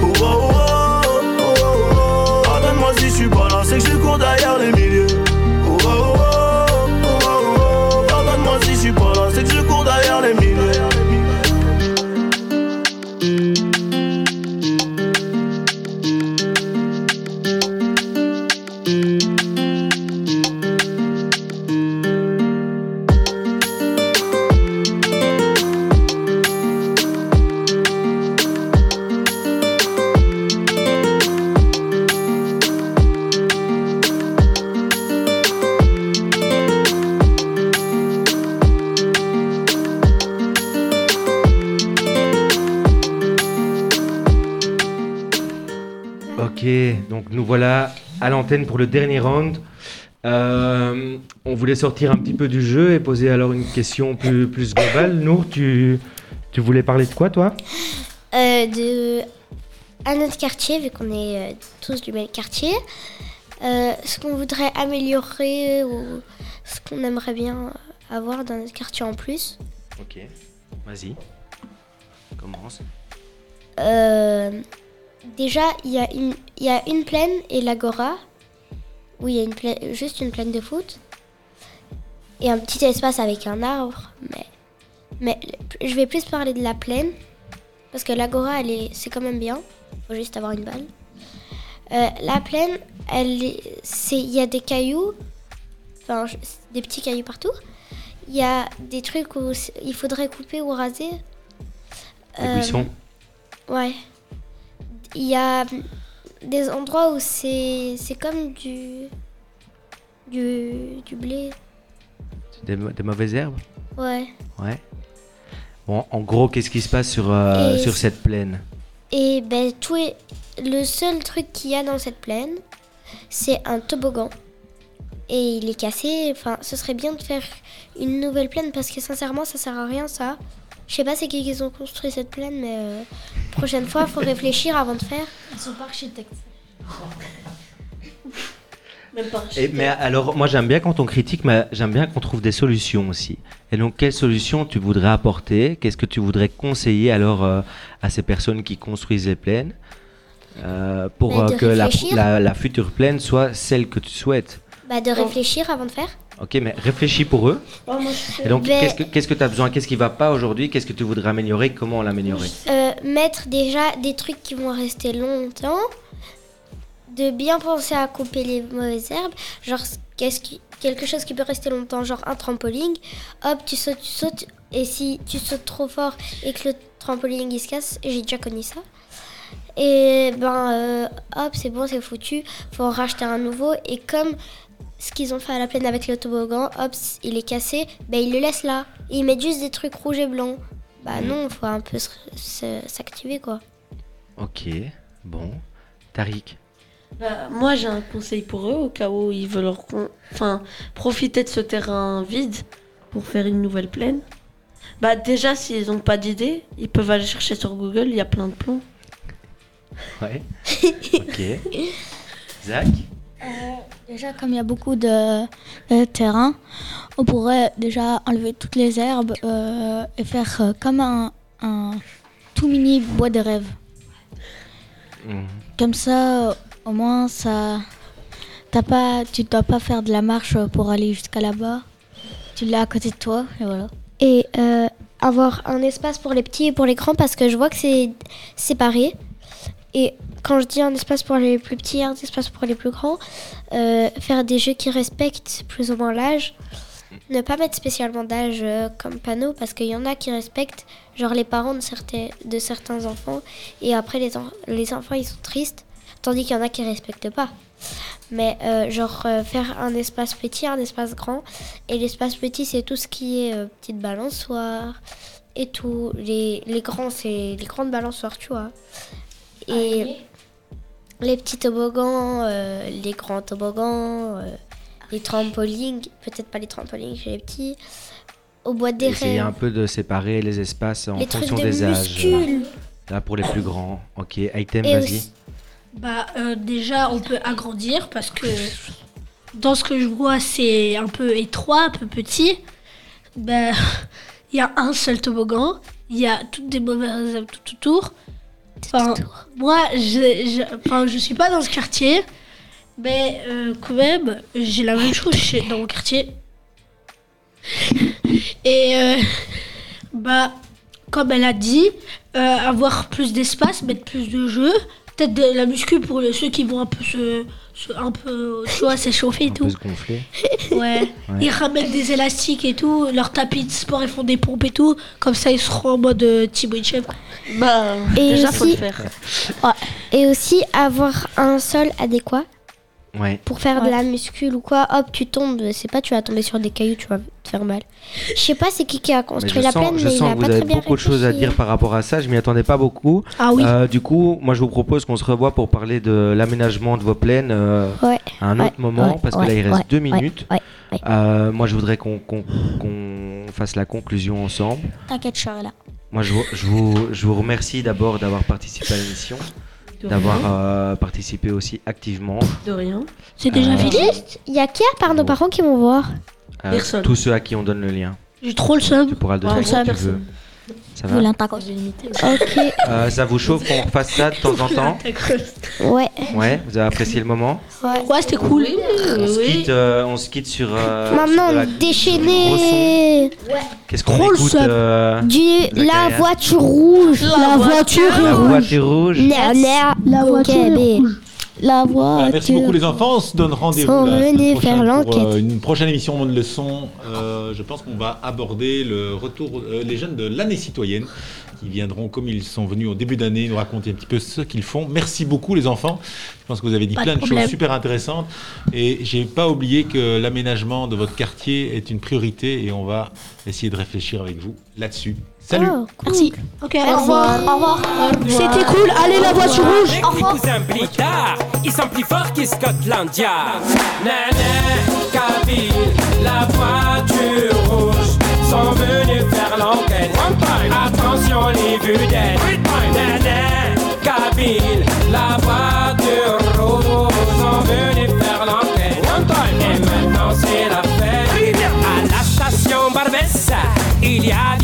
Oh, oh, oh, oh, oh, oh. Pardonne-moi si je suis pas là, c'est que je cours derrière les milliers. Suis pas là, c'est que je cours derrière les l'antenne pour le dernier round. Euh, on voulait sortir un petit peu du jeu et poser alors une question plus, plus globale. Nour, tu, tu voulais parler de quoi toi? Euh, de à notre quartier, vu qu'on est euh, tous du même quartier, euh, ce qu'on voudrait améliorer ou ce qu'on aimerait bien avoir dans notre quartier en plus. Ok, vas-y. Commence. Déjà, il y, a une- il y a une plaine et l'agora, où il y a une juste une plaine de foot, et un petit espace avec un arbre. Mais, mais je vais plus parler de la plaine, parce que l'agora, elle est, c'est quand même bien. faut juste avoir une balle. Euh, la plaine, elle c'est, il y a des cailloux, enfin je- des petits cailloux partout. Il y a des trucs où il faudrait couper ou raser. Des Euh, buissons Ouais. Il y a des endroits où c'est c'est comme du, du du blé. des, mauvaises herbes Ouais. Ouais. Bon, en gros, qu'est-ce qui se passe sur, euh, sur cette plaine Et ben tout est le seul truc qu'il y a dans cette plaine, c'est un toboggan. Et il est cassé. Enfin, ce serait bien de faire une nouvelle plaine parce que sincèrement, ça sert à rien ça. Je sais pas c'est qui qui ont construit cette plaine, mais euh, prochaine fois, faut réfléchir avant de faire. Ils sont pas architectes. Même pas Et- mais alors, moi j'aime bien quand on critique, mais j'aime bien qu'on trouve des solutions aussi. Et donc, quelles solutions tu voudrais apporter? Qu'est-ce que tu voudrais conseiller alors euh, à ces personnes qui construisent les plaines euh, pour Bah, euh, que la- la future plaine soit celle que tu souhaites? Bah, de réfléchir avant de faire. Ok, mais réfléchis pour eux. Et donc, Ben- qu'est-ce que tu as besoin? Qu'est-ce qui va pas aujourd'hui? Qu'est-ce que tu voudrais améliorer? Comment l'améliorer? Euh, mettre déjà des trucs qui vont rester longtemps, de bien penser à couper les mauvaises herbes, genre qu'est-ce qui, quelque chose qui peut rester longtemps, genre un trampoline, hop, tu sautes, tu sautes, et si tu sautes trop fort et que le trampoline il se casse, j'ai déjà connu ça. Et ben euh, hop, c'est bon, c'est foutu, faut en racheter un nouveau, et comme ce qu'ils ont fait à la plaine avec le toboggan, hop, il est cassé, ben ils le laissent là. Et ils mettent juste des trucs rouges et blancs. Bah non, faut un peu s'activer quoi. Ok, bon. Tariq Bah, moi, j'ai un conseil pour eux au cas où ils veulent con- enfin, profiter de ce terrain vide pour faire une nouvelle plaine. Bah, déjà, s'ils n'ont pas d'idée, ils peuvent aller chercher sur Google, il y a plein de plans. Ouais. ok. Zach Déjà, comme il y a beaucoup de, de terrain, on pourrait déjà enlever toutes les herbes euh, et faire euh, comme un, un tout mini bois de rêve. Mhm. Comme ça, au moins, ça, t'as pas, tu dois pas faire de la marche pour aller jusqu'à là-bas. Tu l'as à côté de toi et voilà. Et euh, avoir un espace pour les petits et pour les grands parce que je vois que c'est séparé. Et quand je dis un espace pour les plus petits, un espace pour les plus grands, euh, faire des jeux qui respectent plus ou moins l'âge. Ne pas mettre spécialement d'âge euh, comme panneau parce qu'il y en a qui respectent, genre les parents de certains, de certains enfants, et après les, les enfants ils sont tristes, tandis qu'il y en a qui respectent pas. Mais euh, genre faire un espace petit, un espace grand, et l'espace petit c'est tout ce qui est petite balançoire et tout. Les, les grands c'est les grandes balançoires, tu vois. Et les petits toboggans, euh, les grands toboggans, euh, les trampolines, peut-être pas les trampolines chez les petits. Au bois des Essayer un rêves. peu de séparer les espaces en Les trucs fonction de des âges. Là pour les plus grands. Ok, item, Et vas-y. aussi- Bah, euh, déjà, on peut agrandir parce que dans ce que je vois, c'est un peu étroit, un peu petit. Bah, il y a un seul toboggan, il y a toutes des mauvaises âmes tout autour. Enfin, moi, je, je, enfin, je suis pas dans ce quartier, mais euh, quand même, j'ai la même chose chez- dans mon quartier. Et euh, bah, comme elle a dit, euh, avoir plus d'espace, mettre plus de jeux, peut-être de la muscu pour les- ceux qui vont un peu se, se- un peu, tu vois, s'échauffer et tout. peut se gonfler. Ouais. Ouais. Ils ramènent des élastiques et tout, leur tapis de sport, ils font des pompes et tout. Comme ça, ils seront en mode euh, Thibaut. Bah, Et déjà, faut le faire. Et aussi avoir un sol adéquat Ouais. pour faire de la muscule ou quoi. Hop, tu tombes, c'est pas tu vas tomber sur des cailloux, tu vas te faire mal. Je sais pas c'est qui qui a construit la sens, plaine, je mais il sens a que vous pas avez très bien beaucoup de choses à dire par rapport à ça. Je m'y attendais pas beaucoup. Ah oui. Euh, du coup, moi, je vous propose qu'on se revoie pour parler de l'aménagement de vos plaines euh, Ouais, à un ouais, autre moment, ouais, parce que ouais, là, il reste ouais, deux ouais, minutes. ouais, ouais. Euh, moi, je voudrais qu'on qu'on- qu'on fasse la conclusion ensemble. T'inquiète, je serai là. Moi, je vous, je vous, je vous remercie d'abord d'avoir participé à l'émission, d'avoir euh, participé aussi activement. De rien. C'est déjà Euh, fini Il y a qui à part nos parents qui vont voir Euh, Personne. tous ceux à qui on donne le lien. J'ai trop le seum. Tu pourras le donner tu personne. Ça Vous va. Ok, Euh, Ça vous chauffe qu'on refasse ça de temps en temps ouais. Ouais, vous avez apprécié le moment Ouais, c'était cool. on, se quitte, euh, on se quitte sur. euh, Maintenant, sur de la- déchaîner Qu'est-ce qu'on écoute euh, du la voiture rouge. La voiture est La rouge. voiture rouge. La voiture Ok, est B. rouge. La Voilà, merci beaucoup les enfants. On se donne rendez-vous faire pour euh, l'enquête. une prochaine émission Monde Leçon. Euh, je pense qu'on va aborder le retour, euh, les jeunes de l'année citoyenne qui viendront comme ils sont venus au début d'année nous raconter un petit peu ce qu'ils font. Merci beaucoup les enfants. Je pense que vous avez dit Pas de plein de, problème. choses super intéressantes et j'ai pas oublié que l'aménagement de votre quartier est une priorité et on va essayer de réfléchir avec vous là-dessus. Salut. Oh, cool. Merci. Ok, au revoir. Au revoir. C'était cool. Allez, la voiture rouge. Avec mes cousins blitards, ils sont plus forts que Scotland Yard. Nana, Kabyle, la voiture rouge sont venus faire l'enquête. Attention les vedettes. Nana, Kabyle, la voiture rouge sont venus faire l'enquête. Et maintenant c'est la fête. À la station Barbès, il y a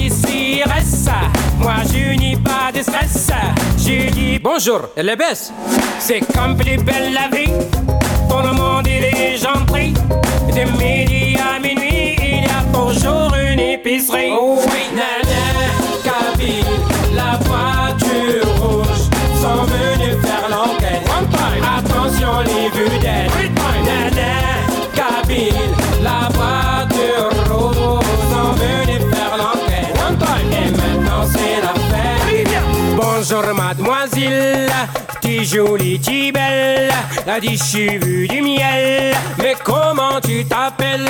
bonjour, elle est baisse. C'est comme plus belle la vie. Tout le monde il est gentil. De midi à minuit, il y a toujours une épicerie. Oh oui, Bonjour mademoiselle, t'es jolie, t'es belle, a des cheveux du miel. Mais comment tu t'appelles?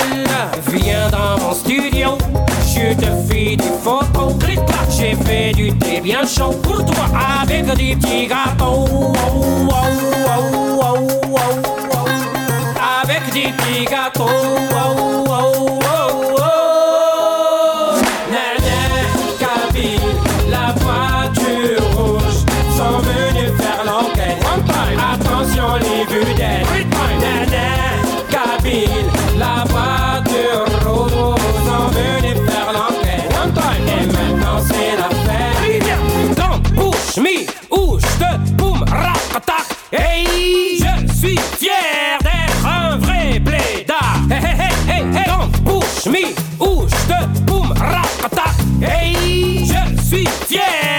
Viens dans mon studio, je te fais des photos. J'ai fait du thé bien chaud pour toi avec des petits gâteaux. Avec des petits gâteaux. mi ou je te boum, rapata. Hey, je suis fier.